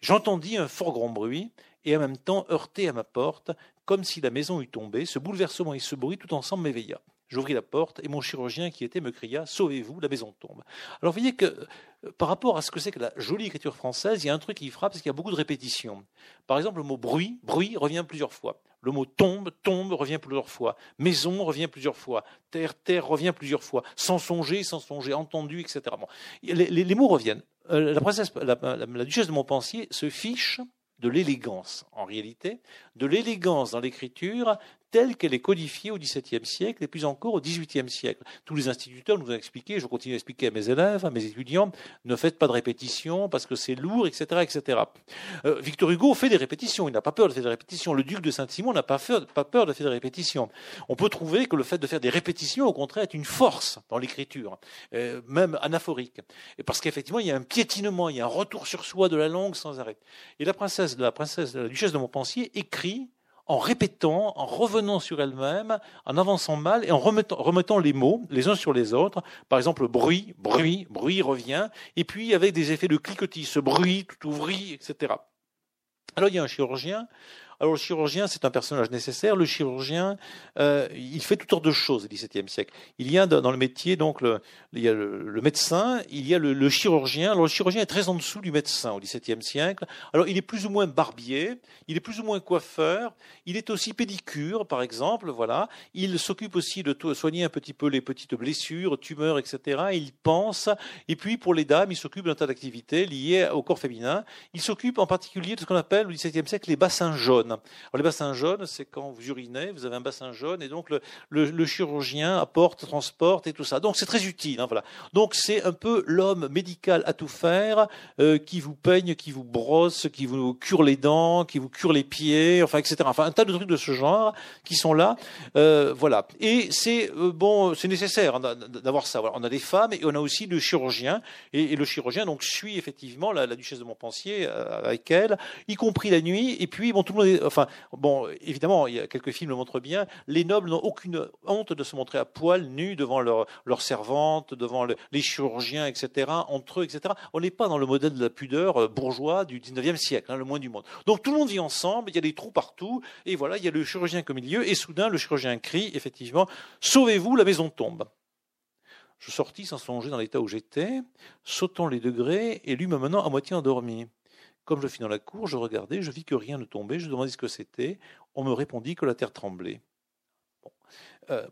J'entendis un fort grand bruit, et en même temps heurté à ma porte, comme si la maison eût tombé. Ce bouleversement et ce bruit tout ensemble m'éveilla. J'ouvris la porte et mon chirurgien qui était me cria Sauvez-vous, la maison tombe. Alors vous voyez que euh, par rapport à ce que c'est que la jolie écriture française, il y a un truc qui frappe, parce qu'il y a beaucoup de répétitions. Par exemple, le mot bruit, bruit revient plusieurs fois. Le mot tombe, tombe revient plusieurs fois. Maison revient plusieurs fois. Terre, terre revient plusieurs fois. Sans songer, sans songer, entendu, etc. les, mots reviennent. Euh, la, la duchesse de Montpensier se fiche de l'élégance, en réalité, de l'élégance dans l'écriture telle qu'elle est codifiée au XVIIe siècle et plus encore au XVIIIe siècle. Tous les instituteurs nous ont expliqué, je continue à expliquer à mes élèves, à mes étudiants, ne faites pas de répétitions parce que c'est lourd, etc. etc. Euh, Victor Hugo fait des répétitions, il n'a pas peur de faire des répétitions. Le duc de Saint-Simon n'a pas, peur de faire des répétitions. On peut trouver que le fait de faire des répétitions, au contraire, est une force dans l'écriture, euh, même anaphorique. Et parce qu'effectivement, il y a un piétinement, il y a un retour sur soi de la langue sans arrêt. Et la princesse, la princesse, la duchesse de Montpensier écrit en répétant, en revenant sur elle-même, en avançant mal et en remettant, les mots les uns sur les autres. Par exemple, bruit, bruit, bruit revient, et puis avec des effets de cliquetis, ce bruit, tout ouvrit, etc. Alors il y a un chirurgien alors le chirurgien, c'est un personnage nécessaire. Le chirurgien, euh, il fait toutes sortes de choses au XVIIe siècle. Il y a dans le métier, donc, il y a le, médecin, il y a le, chirurgien. Alors le chirurgien est très en dessous du médecin au XVIIe siècle. Alors il est plus ou moins barbier, il est plus ou moins coiffeur, il est aussi pédicure, par exemple, voilà. Il s'occupe aussi de soigner un petit peu les petites blessures, tumeurs, etc. Il pense. Et puis pour les dames, il s'occupe d'un tas d'activités liées au corps féminin. Il s'occupe en particulier de ce qu'on appelle au XVIIe siècle les bassins jaunes. Alors, les bassins jaunes, c'est quand vous urinez, vous avez un bassin jaune, et donc le, chirurgien apporte, transporte et tout ça. Donc c'est très utile. Hein, voilà. Donc c'est un peu l'homme médical à tout faire, euh, qui vous peigne, qui vous brosse, qui vous cure les dents, qui vous cure les pieds, enfin etc. Enfin un tas de trucs de ce genre qui sont là. Euh, voilà. Et c'est euh, bon, c'est nécessaire hein, d'avoir ça. On a des femmes et on a aussi le chirurgien. Et, le chirurgien donc suit effectivement la, la duchesse de Montpensier avec elle, y compris la nuit. Et puis bon, tout le monde enfin, bon, évidemment, il y a quelques films le montrent bien. Les nobles n'ont aucune honte de se montrer à poil, nus devant leurs leur servantes, devant les chirurgiens, etc., entre eux, etc. On n'est pas dans le modèle de la pudeur euh, bourgeois du 19e siècle, hein, le moins du monde. Donc tout le monde vit ensemble, il y a des trous partout, et voilà, il y a le chirurgien au milieu, et soudain, le chirurgien crie, effectivement, sauvez-vous, la maison tombe. Je sortis sans songer dans l'état où j'étais, sautant les degrés, et lui me menant à moitié endormi. Comme je fis dans la cour, je regardais, je vis que rien ne tombait, je demandais ce que c'était. On me répondit que la terre tremblait. Euh,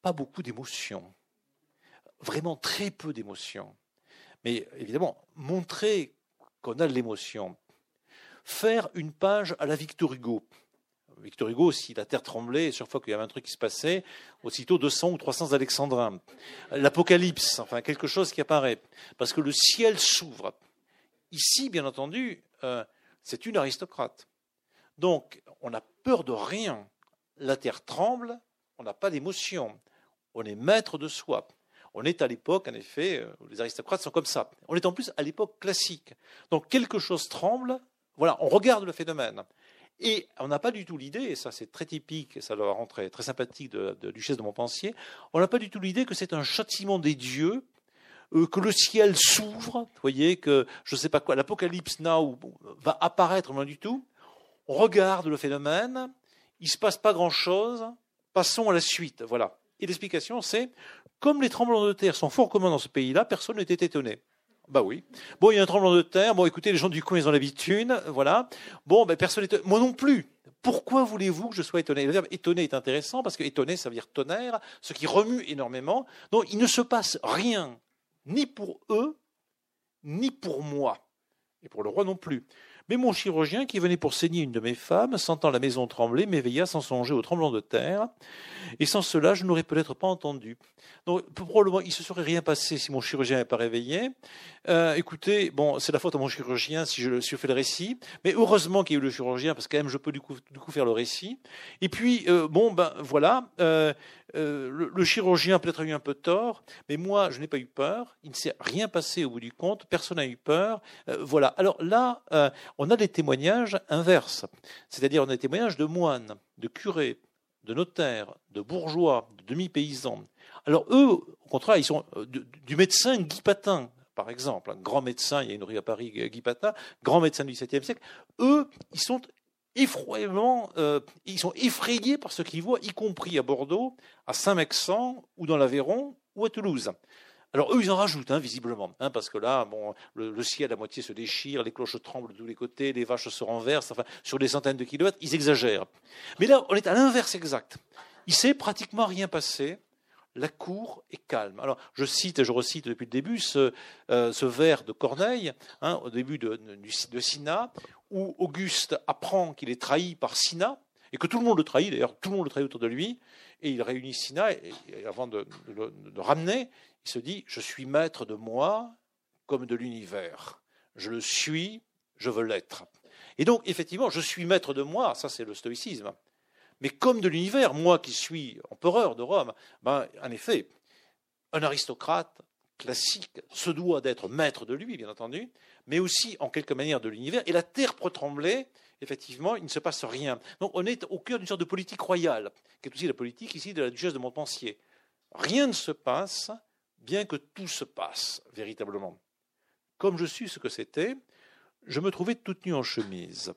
pas beaucoup d'émotions, vraiment très peu d'émotions. Mais évidemment, montrer qu'on a de l'émotion, faire une page à la Victor Hugo. Victor Hugo, si la terre tremblait, chaque fois qu'il y avait un truc qui se passait, aussitôt 200 ou 300 alexandrins. L'Apocalypse, enfin quelque chose qui apparaît. Parce que le ciel s'ouvre. Ici, bien entendu, euh, c'est une aristocrate. Donc, on n'a peur de rien. La terre tremble, on n'a pas d'émotion. On est maître de soi. On est à l'époque, en effet, euh, où les aristocrates sont comme ça. On est en plus à l'époque classique. Donc, quelque chose tremble, voilà, on regarde le phénomène. Et on n'a pas du tout l'idée, et ça c'est très typique, ça doit rentrer très sympathique de, de Duchesse de Montpensier, on n'a pas du tout l'idée que c'est un châtiment des dieux euh, que le ciel s'ouvre, voyez, que je ne sais pas quoi, l'apocalypse now va apparaître, moins du tout. On regarde le phénomène, il ne se passe pas grand-chose, passons à la suite. Voilà. Et l'explication, c'est, comme les tremblements de terre sont fort communs dans ce pays-là, personne n'était étonné. Bah oui. Bon, il y a un tremblement de terre. Bon, écoutez, les gens du coin, ils ont l'habitude. Voilà. Bon, ben, personne n'est Moi non plus. Pourquoi voulez-vous que je sois étonné? Le verbe étonné est intéressant parce que étonné, ça veut dire tonnerre, ce qui remue énormément. Donc, il ne se passe rien ni pour eux, ni pour moi, et pour le roi non plus. Mais mon chirurgien, qui venait pour saigner une de mes femmes, sentant la maison trembler, m'éveilla sans songer au tremblement de terre, et sans cela, je n'aurais peut-être pas entendu. Donc, probablement, il se serait rien passé si mon chirurgien n'avait pas réveillé. Euh, écoutez, bon, c'est la faute à mon chirurgien si je, fais le récit, mais heureusement qu'il y a eu le chirurgien, parce que quand même, je peux du coup, faire le récit. Et puis, euh, bon, ben voilà, euh, le, chirurgien peut-être eu un peu tort, mais moi, je n'ai pas eu peur. Il ne s'est rien passé au bout du compte, personne n'a eu peur. voilà. Alors là, on a des témoignages inverses, c'est-à-dire on a des témoignages de moines, de curés, de notaires, de bourgeois, de demi-paysans. Alors eux, au contraire, ils sont du médecin Guy Patin, par exemple, un grand médecin, il y a une rue à Paris, Guy Patin, grand médecin du XVIIe siècle, eux, ils sont effroyablement, euh, ils sont effrayés par ce qu'ils voient, y compris à Bordeaux, à Saint-Mexan ou dans l'Aveyron ou à Toulouse. Alors eux, ils en rajoutent, hein, visiblement, hein, parce que là, bon, le, ciel à moitié se déchire, les cloches tremblent de tous les côtés, les vaches se renversent, enfin, sur des centaines de kilomètres, ils exagèrent. Mais là, on est à l'inverse exact. Il s'est pratiquement rien passé. La cour est calme. Alors, je cite et je recite depuis le début ce, euh, vers de Corneille, hein, au début de, de, Sina, où Auguste apprend qu'il est trahi par Sina, et que tout le monde le trahit, d'ailleurs, tout le monde le trahit autour de lui, et il réunit Sina, et, avant de, le ramener, il se dit Je suis maître de moi comme de l'univers. Je le suis, je veux l'être. Et donc, effectivement, je suis maître de moi, ça c'est le stoïcisme. Mais comme de l'univers, moi qui suis empereur de Rome, ben, en effet, un aristocrate classique se doit d'être maître de lui, bien entendu, mais aussi en quelque manière de l'univers. Et la terre peut trembler, effectivement, il ne se passe rien. Donc on est au cœur d'une sorte de politique royale, qui est aussi la politique ici de la duchesse de Montpensier. Rien ne se passe, bien que tout se passe véritablement. Comme je suis ce que c'était, je me trouvais toute nue en chemise.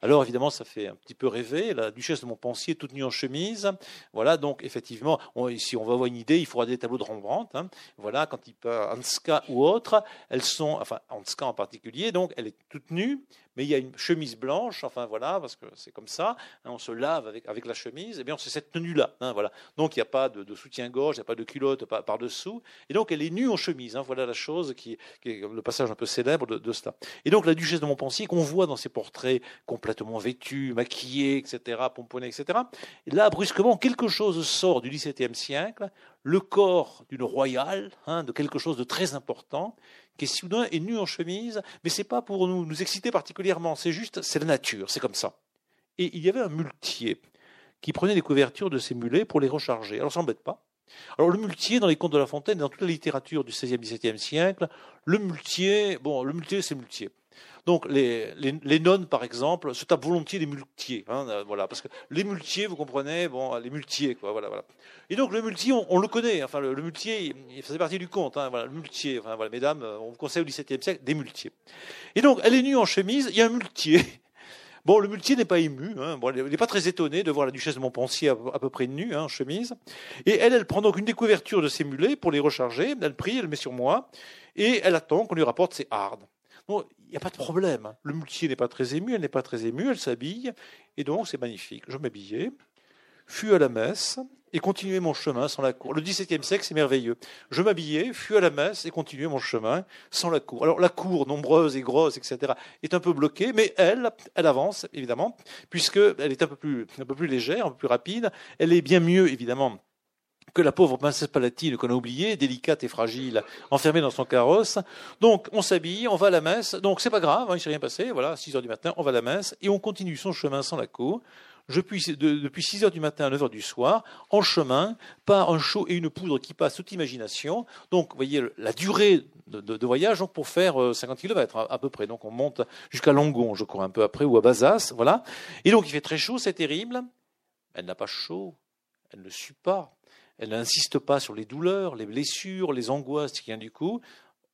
Alors évidemment, ça fait un petit peu rêver. La duchesse de Montpensier toute nue en chemise. Voilà, donc effectivement, si on veut avoir une idée, il faudra des tableaux de Rembrandt. Hein. Voilà, quand il peut Hanska ou autre, elles sont, enfin Hanska en particulier, donc elle est toute nue, mais il y a une chemise blanche, enfin voilà, parce que c'est comme ça, hein, on se lave avec, avec la chemise, et bien c'est cette tenue-là, hein, voilà. Donc il n'y a pas de, soutien-gorge, il n'y a pas de culotte par-dessous, et donc elle est nue en chemise, voilà la chose qui, est le passage un peu célèbre de, cela. Et donc la duchesse de Montpensier, qu'on voit dans ses portraits complètement vêtue, maquillée, etc., pomponnée, etc., et là, brusquement, quelque chose sort du XVIIe siècle, le corps d'une royale, de quelque chose de très important, qui soudain est nu en chemise, mais c'est pas pour nous, nous exciter particulièrement, c'est juste, c'est la nature, c'est comme ça. Et il y avait un muletier qui prenait les couvertures de ces mulets pour les recharger. Alors, ça n'embête pas. Alors, le muletier, dans les contes de La Fontaine, dans toute la littérature du XVIe, XVIIe siècle, le muletier, bon, le muletier, c'est muletier. Donc les, les, nonnes, par exemple, se tapent volontiers des muletiers, hein, euh, voilà, parce que les muletiers, vous comprenez, bon, les muletiers, quoi, voilà, voilà. Et donc le muletier, on, le connaît, enfin le, muletier, il faisait partie du conte, hein, voilà, le muletier, voilà, mesdames, euh, on vous conseille au XVIIe siècle des muletiers. Et donc elle est nue en chemise, il y a un muletier. Bon, le muletier n'est pas ému, hein, bon, il n'est pas très étonné de voir la duchesse de Montpensier à, peu près nue, en chemise. Et elle, elle prend donc une découverture de ses mulets pour les recharger, elle prie, elle le met sur moi, et elle attend qu'on lui rapporte ses hardes. Il n'y a pas de problème. Le muletier n'est pas très ému, elle n'est pas très émue, elle s'habille, et donc c'est magnifique. Je m'habillais, fus à la messe, et continuais mon chemin sans la cour. Le XVIIe siècle, c'est merveilleux. Je m'habillais, fus à la messe et continuais mon chemin sans la cour. Alors la cour, nombreuse et grosse, etc., est un peu bloquée, mais elle, elle avance, évidemment, puisqu'elle est un peu, plus, un peu plus légère, un peu plus rapide. Elle est bien mieux, évidemment, que la pauvre princesse palatine qu'on a oubliée, délicate et fragile, enfermée dans son carrosse. Donc, on s'habille, on va à la messe. Donc, c'est pas grave, hein, il s'est rien passé. Voilà, 6 heures du matin, on va à la messe et on continue son chemin sans la cour. Depuis 6 heures du matin à 9 heures du soir, en chemin, par un chaud et une poudre qui passe toute imagination. Donc, vous voyez la durée de, voyage donc pour faire 50 euh, km à, peu près. Donc, on monte jusqu'à Langon, je crois, un peu après, ou à Bazas, voilà. Et donc, il fait très chaud, c'est terrible. Elle n'a pas chaud, elle ne sue pas. Elle n'insiste pas sur les douleurs, les blessures, les angoisses qui viennent du coup.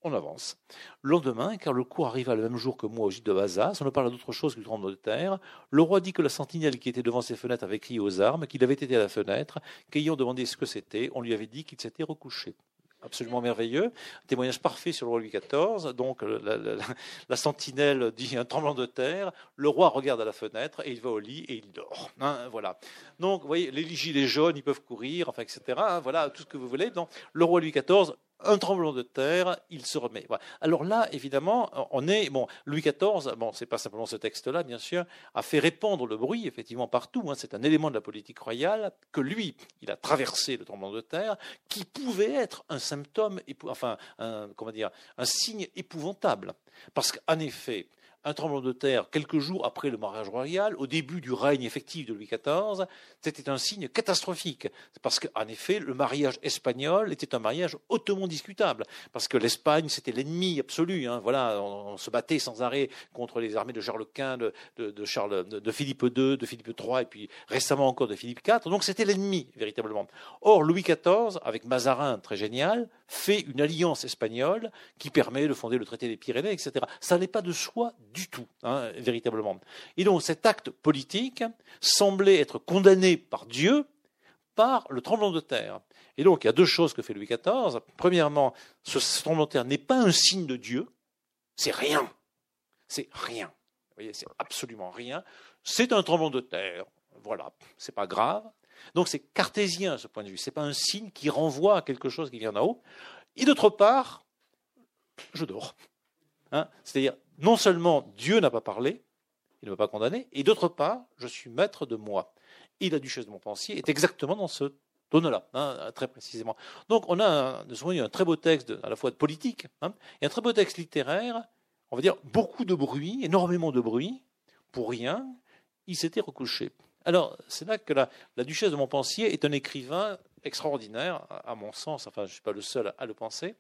On avance. Le lendemain, car le coup arriva le même jour que moi au gîte de Vazas, on ne parle d'autre chose que du tremblement de terre. Le roi dit que la sentinelle qui était devant ses fenêtres avait crié aux armes, qu'il avait été à la fenêtre, qu'ayant demandé ce que c'était, on lui avait dit qu'il s'était recouché absolument merveilleux. Témoignage parfait sur le roi Louis XIV. Donc la, sentinelle dit un tremblement de terre. Le roi regarde à la fenêtre et il va au lit et il dort. Hein, voilà. Donc vous voyez, les gilets jaunes, ils peuvent courir, enfin, etc. Hein, voilà, tout ce que vous voulez. Donc le roi Louis XIV un tremblement de terre, il se remet. Alors là, évidemment, on est bon. Louis XIV, bon, c'est pas simplement ce texte-là, bien sûr, a fait répandre le bruit effectivement partout. Hein, c'est un élément de la politique royale que lui, il a traversé le tremblement de terre, qui pouvait être un symptôme, enfin, un, comment dire, un signe épouvantable, parce qu'en effet, un tremblement de terre quelques jours après le mariage royal, au début du règne effectif de Louis XIV, c'était un signe catastrophique. Parce qu'en effet, le mariage espagnol était un mariage hautement discutable. Parce que l'Espagne, c'était l'ennemi absolu. Hein. Voilà, on, se battait sans arrêt contre les armées de Charles Quint, de, Charles, de, Philippe II, de Philippe III, et puis récemment encore de Philippe IV. Donc c'était l'ennemi, véritablement. Or, Louis XIV, avec Mazarin, très génial, fait une alliance espagnole qui permet de fonder le traité des Pyrénées, etc. Ça n'est pas de soi du tout, hein, véritablement. Et donc cet acte politique semblait être condamné par Dieu par le tremblement de terre. Et donc il y a deux choses que fait Louis XIV. Premièrement, ce tremblement de terre n'est pas un signe de Dieu, c'est rien. C'est rien. Vous voyez, c'est absolument rien. C'est un tremblement de terre. Voilà, c'est pas grave. Donc c'est cartésien ce point de vue. C'est pas un signe qui renvoie à quelque chose qui vient d'en haut. Et d'autre part, je dors. Hein C'est-à-dire, non seulement Dieu n'a pas parlé, il ne m'a pas condamné, et d'autre part, je suis maître de moi. Et la duchesse de Montpensier est exactement dans ce tonneau-là, hein, très précisément. Donc on a un, un très beau texte à la fois de politique hein, et un très beau texte littéraire, on va dire beaucoup de bruit, énormément de bruit, pour rien, il s'était recouché. Alors, c'est là que la, duchesse de Montpensier est un écrivain extraordinaire, à mon sens, enfin je ne suis pas le seul à, le penser,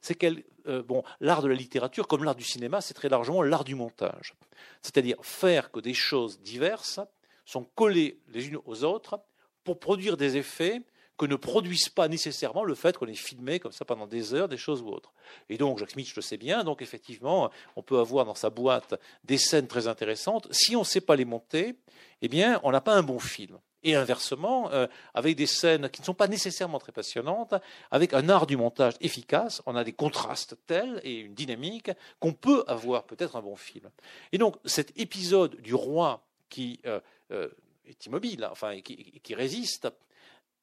c'est qu'elle, euh, bon, l'art de la littérature, comme l'art du cinéma, c'est très largement l'art du montage. C'est-à-dire faire que des choses diverses sont collées les unes aux autres pour produire des effets que ne produisent pas nécessairement le fait qu'on ait filmé comme ça pendant des heures des choses ou autres. Et donc, Jacques Smith le sait bien, donc effectivement, on peut avoir dans sa boîte des scènes très intéressantes. Si on ne sait pas les monter, eh bien, on n'a pas un bon film. Et inversement, euh, avec des scènes qui ne sont pas nécessairement très passionnantes, avec un art du montage efficace, on a des contrastes tels et une dynamique qu'on peut avoir peut-être un bon film. Et donc, cet épisode du roi qui euh, euh, est immobile, enfin, qui, qui résiste,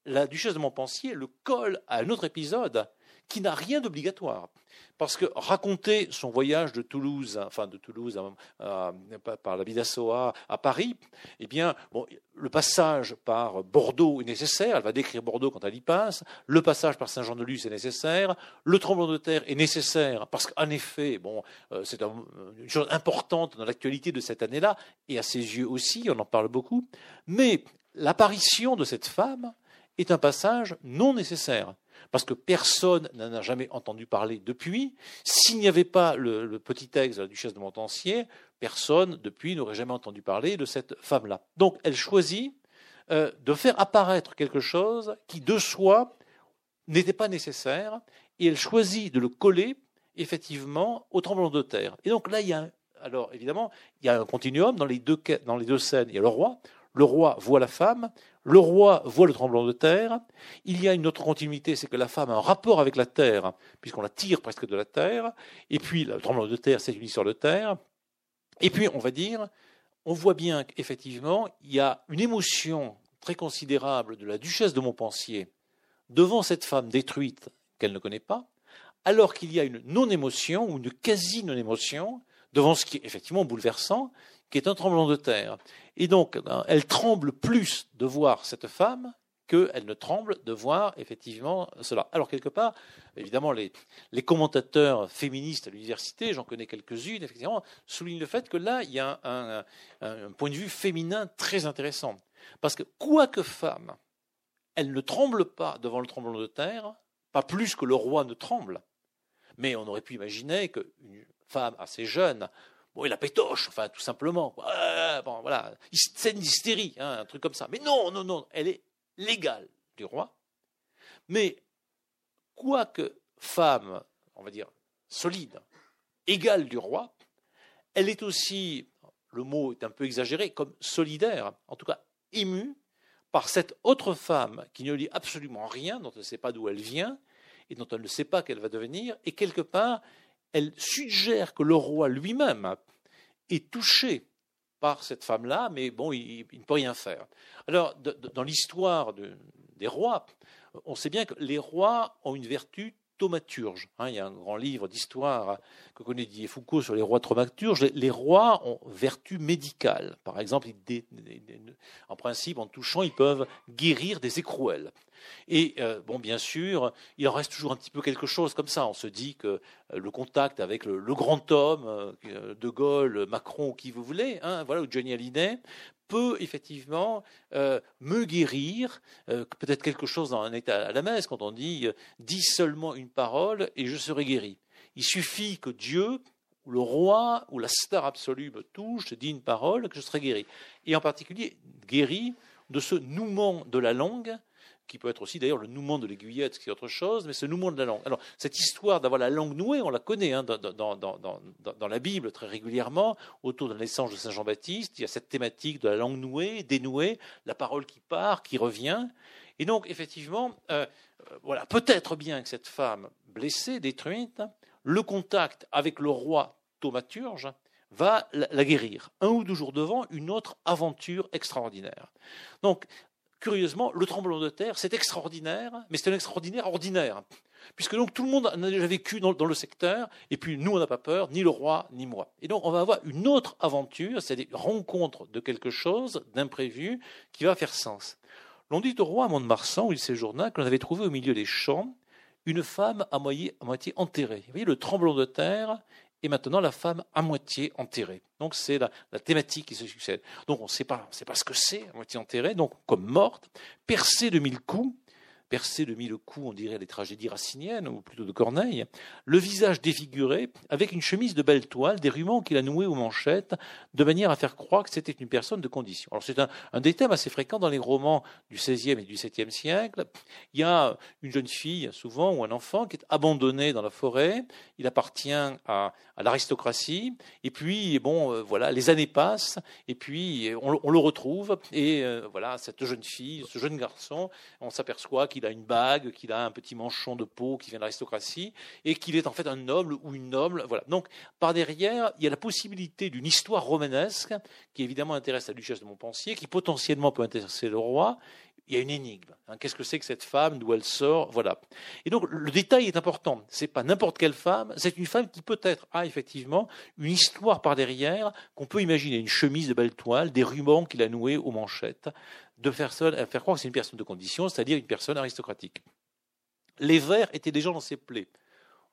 la duchesse de Montpensier le colle à un autre épisode qui n'a rien d'obligatoire. Parce que raconter son voyage de Toulouse, enfin de Toulouse par la Bidassoa à Paris, eh bien, bon, le passage par Bordeaux est nécessaire. Elle va décrire Bordeaux quand elle y passe. Le passage par Saint-Jean-de-Luz est nécessaire. Le tremblement de terre est nécessaire parce qu'en effet, bon, euh, c'est une chose importante dans l'actualité de cette année-là et à ses yeux aussi. On en parle beaucoup. Mais l'apparition de cette femme est un passage non nécessaire, parce que personne n'en a jamais entendu parler depuis. S'il n'y avait pas le, petit texte de la duchesse de Montpensier, personne depuis n'aurait jamais entendu parler de cette femme-là. Donc elle choisit euh, de faire apparaître quelque chose qui de soi n'était pas nécessaire, et elle choisit de le coller effectivement au tremblement de terre. Et donc là, il y a alors évidemment, il y a un continuum dans les deux, dans les deux scènes. Il y a le roi, le roi voit la femme, le roi voit le tremblement de terre. Il y a une autre continuité, c'est que la femme a un rapport avec la terre, puisqu'on la tire presque de la terre. Et puis, le tremblement de terre, c'est une histoire de terre. Et puis, on va dire, on voit bien qu'effectivement, il y a une émotion très considérable de la duchesse de Montpensier devant cette femme détruite qu'elle ne connaît pas, alors qu'il y a une non-émotion ou une quasi-non-émotion devant ce qui est effectivement bouleversant, qui est un tremblement de terre. Et donc, ben, elle tremble plus de voir cette femme qu'elle ne tremble de voir effectivement cela. Alors, quelque part, évidemment, les, commentateurs féministes à l'université, j'en connais quelques-unes, effectivement, soulignent le fait que là, il y a un, un point de vue féminin très intéressant. Parce que, quoique femme, elle ne tremble pas devant le tremblement de terre, pas plus que le roi ne tremble. Mais on aurait pu imaginer qu'une femme assez jeune Bon, la pétoche, enfin, tout simplement. bon, voilà, scène d'hystérie, hein, un truc comme ça. Mais non, non, non, elle est légale du roi. Mais, quoique femme, on va dire, solide, égale du roi, elle est aussi, le mot est un peu exagéré, comme solidaire, en tout cas émue par cette autre femme qui ne lit absolument rien, dont elle ne sait pas d'où elle vient, et dont elle ne sait pas qu'elle va devenir, et quelque part, elle suggère que le roi lui-même est touché par cette femme-là, mais bon, il, ne peut rien faire. Alors, dans l'histoire des rois, on sait bien que les rois ont une vertu Hein. il y a un grand livre d'histoire que connaît Didier Foucault sur les rois thaumaturges. Les, rois ont vertu médicale. Par exemple, en principe, en touchant, ils peuvent guérir des écrouelles. Et euh, bon, bien sûr, il en reste toujours un petit peu quelque chose comme ça. On se dit que euh, le contact avec le, grand homme, euh, De Gaulle, Macron, qui vous voulez, hein, voilà, ou Johnny Hallyday, peut effectivement me guérir, peut-être quelque chose dans un état à la messe, quand on dit dis seulement une parole et je serai guéri. Il suffit que Dieu, le roi, ou la star absolue me touche, dit une parole, que je serai guéri. Et en particulier, guéri de ce nouement de la langue qui peut être aussi d'ailleurs le nouement de l'aiguillette, qui est autre chose, mais ce nouement de la langue. Alors, cette histoire d'avoir la langue nouée, on la connaît hein, dans, la Bible très régulièrement, autour de la naissance de Saint Jean-Baptiste, il y a cette thématique de la langue nouée, dénouée, la parole qui part, qui revient. Et donc, effectivement, euh, euh, voilà, peut-être bien que cette femme blessée, détruite, le contact avec le roi thaumaturge va la guérir. Un ou deux jours devant, une autre aventure extraordinaire. Donc, curieusement, le tremblement de terre, c'est extraordinaire, mais c'est un extraordinaire ordinaire. Puisque donc tout le monde en a déjà vécu dans, le secteur, et puis nous, on n'a pas peur, ni le roi, ni moi. Et donc on va avoir une autre aventure, c'est-à-dire rencontre de quelque chose d'imprévu qui va faire sens. L'on dit au roi à Mont-de-Marsan, où il séjourna, qu'on avait trouvé au milieu des champs une femme à moitié enterrée. Vous voyez, le tremblement de terre et maintenant la femme à moitié enterrée. Donc c'est la, thématique qui se succède. Donc on ne sait pas, pas ce que c'est, à moitié enterrée, donc comme morte, percée de mille coups, percé de mille coups, on dirait les tragédies raciniennes, ou plutôt de Corneille, le visage défiguré, avec une chemise de belle toile, des rubans qu'il a noués aux manchettes, de manière à faire croire que c'était une personne de condition. Alors c'est un, des thèmes assez fréquents dans les romans du XVIe et du XVIIe siècle. Il y a une jeune fille, souvent, ou un enfant, qui est abandonné dans la forêt, il appartient à, l'aristocratie, et puis, bon, euh, voilà, les années passent, et puis on, le retrouve, et euh, voilà, cette jeune fille, ce jeune garçon, on s'aperçoit qu'il qu'il a une bague, qu'il a un petit manchon de peau qui vient de l'aristocratie, et qu'il est en fait un noble ou une noble. Voilà. Donc, par derrière, il y a la possibilité d'une histoire romanesque qui évidemment intéresse la duchesse de Montpensier, qui potentiellement peut intéresser le roi. Il y a une énigme. Hein. Qu'est-ce que c'est que cette femme? D'où elle sort? Voilà. Et donc le détail est important. C'est pas n'importe quelle femme. C'est une femme qui peut-être a effectivement une histoire par derrière qu'on peut imaginer. Une chemise de belle toile, des rubans qu'il a noués aux manchettes de faire, faire croire que c'est une personne de condition, c'est-à-dire une personne aristocratique. Les vers étaient déjà dans ses plaies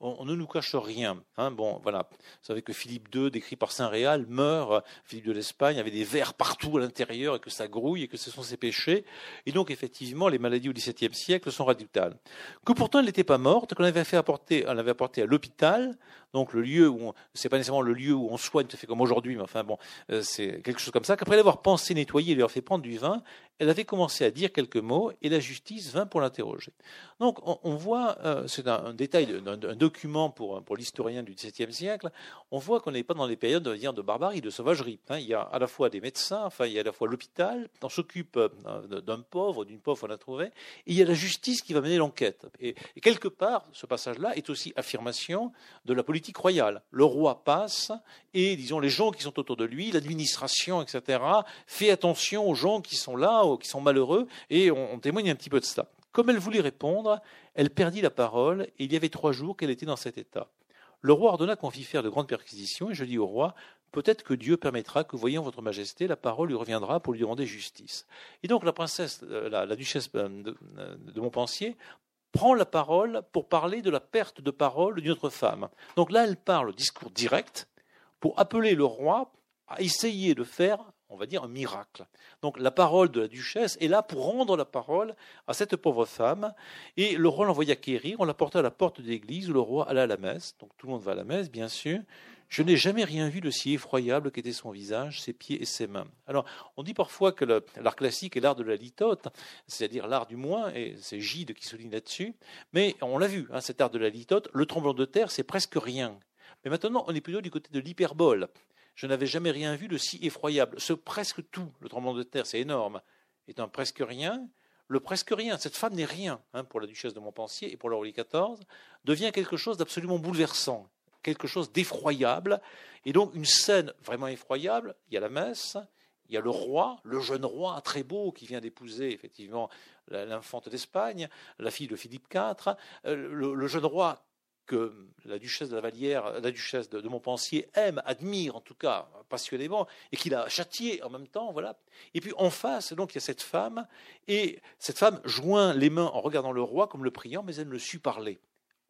on, ne nous cache rien. Hein. bon, voilà. Vous savez que Philippe II, décrit par Saint Réal, meurt. Philippe de l'Espagne avait des vers partout à l'intérieur et que ça grouille et que ce sont ses péchés. Et donc, effectivement, les maladies au XVIIe siècle sont radicales. Que pourtant, elle n'était pas morte, qu'on avait fait apporter, on l'avait apportée à l'hôpital, donc le lieu où, c'est pas nécessairement le lieu où on soigne, fait comme aujourd'hui, mais enfin bon, euh, c'est quelque chose comme ça. Qu'après l'avoir pensé, nettoyé, et lui avoir fait prendre du vin, elle avait commencé à dire quelques mots et la justice vint pour l'interroger. Donc on, voit, euh, c'est un, détail, un, document pour, pour l'historien du XVIIe siècle, on voit qu'on n'est pas dans les périodes de, de barbarie, de sauvagerie. Hein. Il y a à la fois des médecins, enfin il y a à la fois l'hôpital, on s'occupe euh, d'un pauvre, d'une pauvre on a trouvé, et il y a la justice qui va mener l'enquête. Et, et quelque part, ce passage-là est aussi affirmation de la politique royale. Le roi passe et, disons, les gens qui sont autour de lui, l'administration, etc., fait attention aux gens qui sont là, qui sont malheureux, et on, témoigne un petit peu de cela. Comme elle voulait répondre, elle perdit la parole, et il y avait trois jours qu'elle était dans cet état. Le roi ordonna qu'on fît faire de grandes perquisitions, et je dis au roi, peut-être que Dieu permettra que, voyant votre majesté, la parole lui reviendra pour lui demander justice. Et donc la princesse, euh, la, duchesse euh, de, de Montpensier, prend la parole pour parler de la perte de parole d'une autre femme. Donc là, elle parle discours direct pour appeler le roi à essayer de faire on va dire, un miracle. Donc la parole de la duchesse est là pour rendre la parole à cette pauvre femme. Et le roi l'envoya quérir, on l'a porté à la porte de l'église où le roi alla à la messe. Donc tout le monde va à la messe, bien sûr. Je n'ai jamais rien vu de si effroyable qu'était son visage, ses pieds et ses mains. Alors, on dit parfois que l'art classique est l'art de la litote, c'est-à-dire l'art du moins, et c'est Gide qui souligne là-dessus, mais on l'a vu, hein, cet art de la litote, le tremblement de terre, c'est presque rien. Mais maintenant, on est plutôt du côté de l'hyperbole. Je n'avais jamais rien vu de si effroyable. Ce presque tout, le tremblement de terre, c'est énorme, est un presque rien. Le presque rien, cette femme n'est rien hein, pour la duchesse de Montpensier et pour Louis XIV, devient quelque chose d'absolument bouleversant, quelque chose d'effroyable. Et donc une scène vraiment effroyable, il y a la messe, il y a le roi, le jeune roi très beau qui vient d'épouser effectivement l'infante d'Espagne, la fille de Philippe IV, euh, le jeune roi que la duchesse de la Vallière, la duchesse de, Montpensier aime, admire en tout cas passionnément, et qu'il a châtié en même temps, voilà. Et puis en face, donc il y a cette femme, et cette femme joint les mains en regardant le roi comme le priant, mais elle ne le sut parler.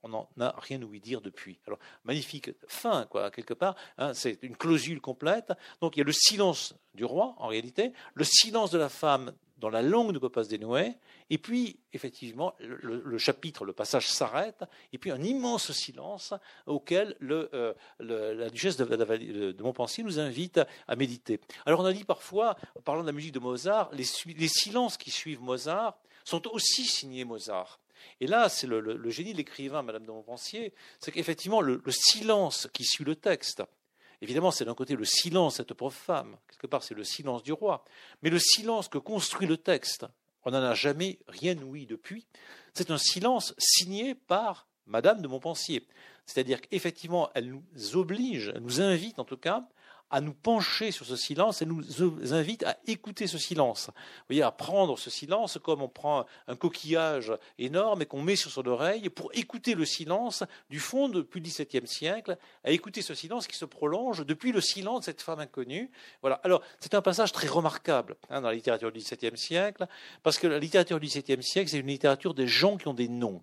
On n'en a rien ouï dire depuis. Alors magnifique fin, quoi, quelque part. Hein, c'est une clausule complète. Donc il y a le silence du roi, en réalité, le silence de la femme dans la langue ne peut pas se dénouer. Et puis, effectivement, le, chapitre, le passage s'arrête, et puis un immense silence auquel euh, la duchesse de, Montpensier nous invite à, méditer. Alors, on a dit parfois, parlant de la musique de Mozart, les, les silences qui suivent Mozart sont aussi signés Mozart. Et là, c'est le, génie de l'écrivain, Madame de Montpensier, c'est qu'effectivement, le, silence qui suit le texte, évidemment, c'est d'un côté le silence cette pauvre femme, quelque part, c'est le silence du roi, mais le silence que construit le texte, on n'en a jamais rien ouï depuis, c'est un silence signé par Madame de Montpensier. C'est-à-dire qu'effectivement, elle nous oblige, elle nous invite en tout cas à nous pencher sur ce silence et nous invite à écouter ce silence. Vous voyez, à prendre ce silence comme on prend un coquillage énorme et qu'on met sur son oreille pour écouter le silence du fond depuis le XVIIe siècle, à écouter ce silence qui se prolonge depuis le silence de cette femme inconnue. Voilà. Alors, c'est un passage très remarquable hein, dans la littérature du XVIIe siècle, parce que la littérature du XVIIe siècle, c'est une littérature des gens qui ont des noms.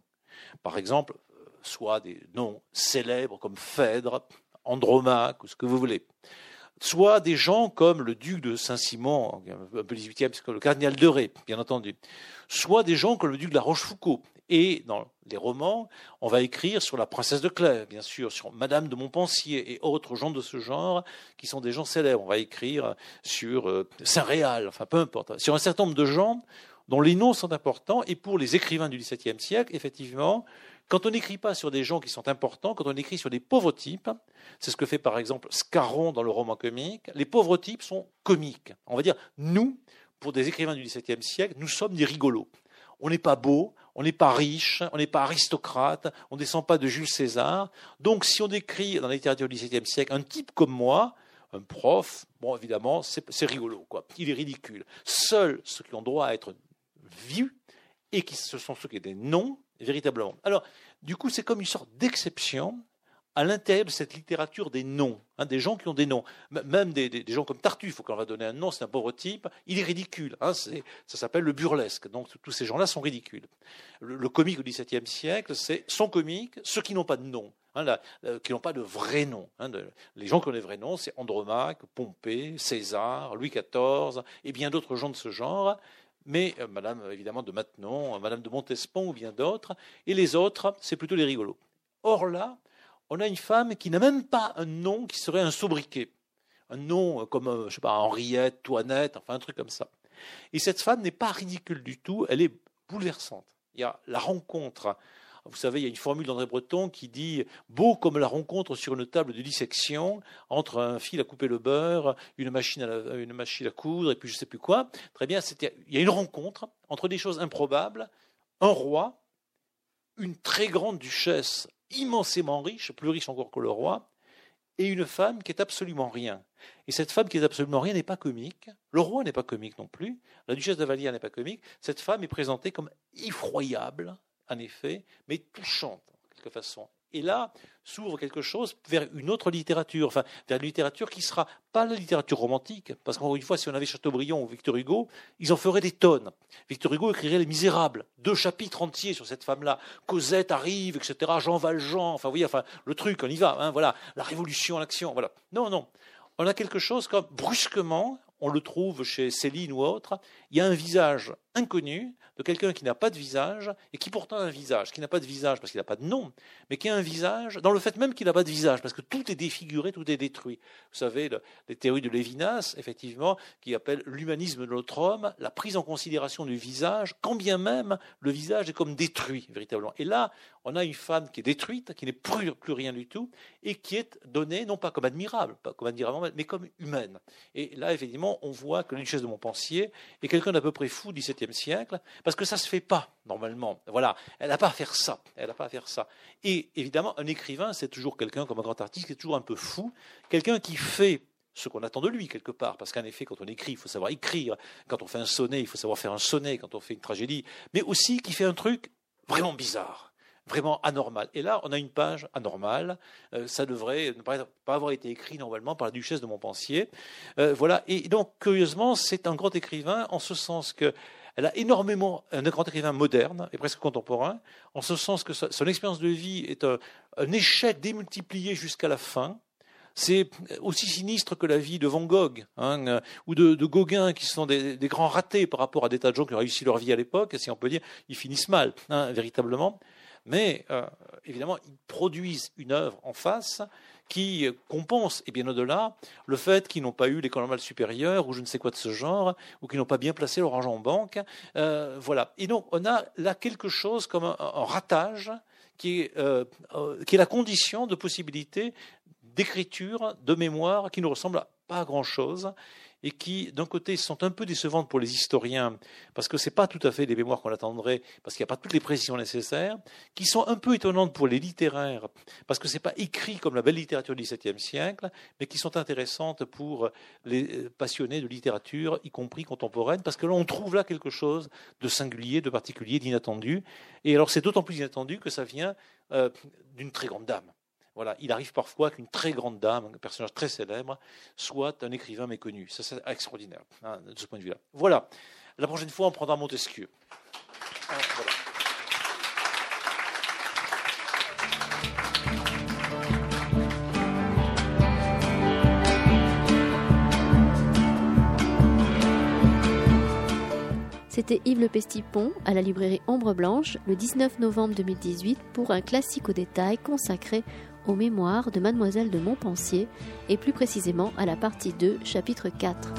Par exemple, soit des noms célèbres comme Phèdre, Andromaque, ou ce que vous voulez soit des gens comme le duc de Saint-Simon, un peu 18e, le cardinal de Ré, bien entendu, soit des gens comme le duc de la Rochefoucauld. Et dans les romans, on va écrire sur la princesse de Clèves, bien sûr, sur Madame de Montpensier et autres gens de ce genre qui sont des gens célèbres. On va écrire sur euh, Saint-Réal, enfin peu importe, sur un certain nombre de gens dont les noms sont importants. Et pour les écrivains du XVIIe siècle, effectivement, quand on n'écrit pas sur des gens qui sont importants, quand on écrit sur des pauvres types, c'est ce que fait par exemple Scarron dans le roman comique, les pauvres types sont comiques. On va dire, nous, pour des écrivains du XVIIe siècle, nous sommes des rigolos. On n'est pas beau, on n'est pas riche, on n'est pas aristocrate, on ne descend pas de Jules César. Donc si on écrit dans la littérature du XVIIe siècle un type comme moi, un prof, bon évidemment, c'est rigolo, quoi. Il est ridicule. Seuls ceux qui ont droit à être vus, et qui ce sont ceux qui des noms, véritablement. Alors, du coup, c'est comme une sorte d'exception à l'intérieur de cette littérature des noms, hein, des gens qui ont des noms, même des, gens comme Tartuffe, quand on va donner un nom, c'est un pauvre type, il est ridicule, hein, ça s'appelle le burlesque, donc tous ces gens-là sont ridicules. Le, comique au XVIIe siècle, c'est son comique, ceux qui n'ont pas de nom, hein, qui n'ont pas de vrai nom. les gens qui ont des vrais noms, c'est Andromaque, Pompée, César, Louis XIV, et bien d'autres gens de ce genre, mais euh, Madame évidemment de Maintenon, Madame de Montespan ou bien d'autres, et les autres, c'est plutôt les rigolos. Or là, on a une femme qui n'a même pas un nom qui serait un sobriquet, un nom comme, euh, je sais pas, Henriette, Toinette, enfin un truc comme ça. Et cette femme n'est pas ridicule du tout, elle est bouleversante. Il y a la rencontre vous savez, il y a une formule d'André Breton qui dit beau comme la rencontre sur une table de dissection entre un fil à couper le beurre, une machine à, coudre et puis je ne sais plus quoi. Très bien, il y a une rencontre entre des choses improbables, un roi, une très grande duchesse immensément riche, plus riche encore que le roi, et une femme qui est absolument rien. Et cette femme qui est absolument rien n'est pas comique. Le roi n'est pas comique non plus. La duchesse de Vallière n'est pas comique. Cette femme est présentée comme effroyable, en effet, mais touchante, de quelque façon. Et là s'ouvre quelque chose vers une autre littérature, enfin vers une littérature qui sera pas la littérature romantique, parce qu'encore une fois, si on avait Chateaubriand ou Victor Hugo, ils en feraient des tonnes. Victor Hugo écrirait Les Misérables, deux chapitres entiers sur cette femme-là. Cosette arrive, etc. Jean Valjean, enfin vous voyez, enfin le truc, on y va, hein, voilà, la révolution, l'action, voilà. Non, non, on a quelque chose comme brusquement, on le trouve chez Céline ou autre, il y a un visage inconnu de quelqu'un qui n'a pas de visage et qui pourtant a un visage, qui n'a pas de visage parce qu'il n'a pas de nom, mais qui a un visage dans le fait même qu'il n'a pas de visage parce que tout est défiguré, tout est détruit. Vous savez, les théories de Lévinas, effectivement, qui appellent l'humanisme de notre homme, la prise en considération du visage, quand bien même le visage est comme détruit véritablement. Et là, on a une femme qui est détruite, qui n'est plus, plus rien du tout, et qui est donnée non pas comme admirable, pas comme admirable, mais comme humaine. Et là, effectivement, on voit que la duchesse de Montpensier est quelqu'un d'à peu près fou du Parce que ça ne se fait pas normalement. Voilà, elle n'a pas à faire ça. Elle n'a pas à faire ça. Et évidemment, un écrivain, c'est toujours quelqu'un comme un grand artiste qui est toujours un peu fou, quelqu'un qui fait ce qu'on attend de lui quelque part, parce qu'en effet, quand on écrit, il faut savoir écrire. Quand on fait un sonnet, il faut savoir faire un sonnet. Quand on fait une tragédie, mais aussi qui fait un truc vraiment bizarre vraiment anormal. Et là, on a une page anormale. Euh, ça devrait ne pas, avoir été écrit normalement par la duchesse de Montpensier. Euh, voilà. Et donc, curieusement, c'est un grand écrivain en ce sens que elle a énormément, un grand écrivain moderne et presque contemporain, en ce sens que son expérience de vie est un, échec démultiplié jusqu'à la fin. C'est aussi sinistre que la vie de Van Gogh hein, euh, ou de, Gauguin, qui sont des, grands ratés par rapport à des tas de gens qui ont réussi leur vie à l'époque. Si on peut dire, ils finissent mal, hein, véritablement mais euh, évidemment, ils produisent une œuvre en face qui compense, et bien au-delà, le fait qu'ils n'ont pas eu l'école normale supérieure ou je ne sais quoi de ce genre, ou qu'ils n'ont pas bien placé leur argent en banque. Euh, voilà. Et donc, on a là quelque chose comme un, ratage qui est, euh, euh, qui est la condition de possibilité d'écriture, de mémoire, qui ne ressemble à pas grand-chose et qui, d'un côté, sont un peu décevantes pour les historiens, parce que ce n'est pas tout à fait les mémoires qu'on attendrait, parce qu'il n'y a pas toutes les précisions nécessaires, qui sont un peu étonnantes pour les littéraires, parce que ce n'est pas écrit comme la belle littérature du XVIIe siècle, mais qui sont intéressantes pour les passionnés de littérature, y compris contemporaine, parce que là, on trouve là quelque chose de singulier, de particulier, d'inattendu. Et alors, c'est d'autant plus inattendu que ça vient euh, d'une très grande dame. Voilà, il arrive parfois qu'une très grande dame, un personnage très célèbre, soit un écrivain méconnu. Ça, c'est extraordinaire hein, de ce point de vue-là. Voilà. La prochaine fois, on prendra Montesquieu. C'était Yves Le Pestipon à la librairie Ombre Blanche le 19 novembre 2018 pour un classique au détail consacré aux mémoires de Mademoiselle de Montpensier et plus précisément à la partie 2, chapitre 4.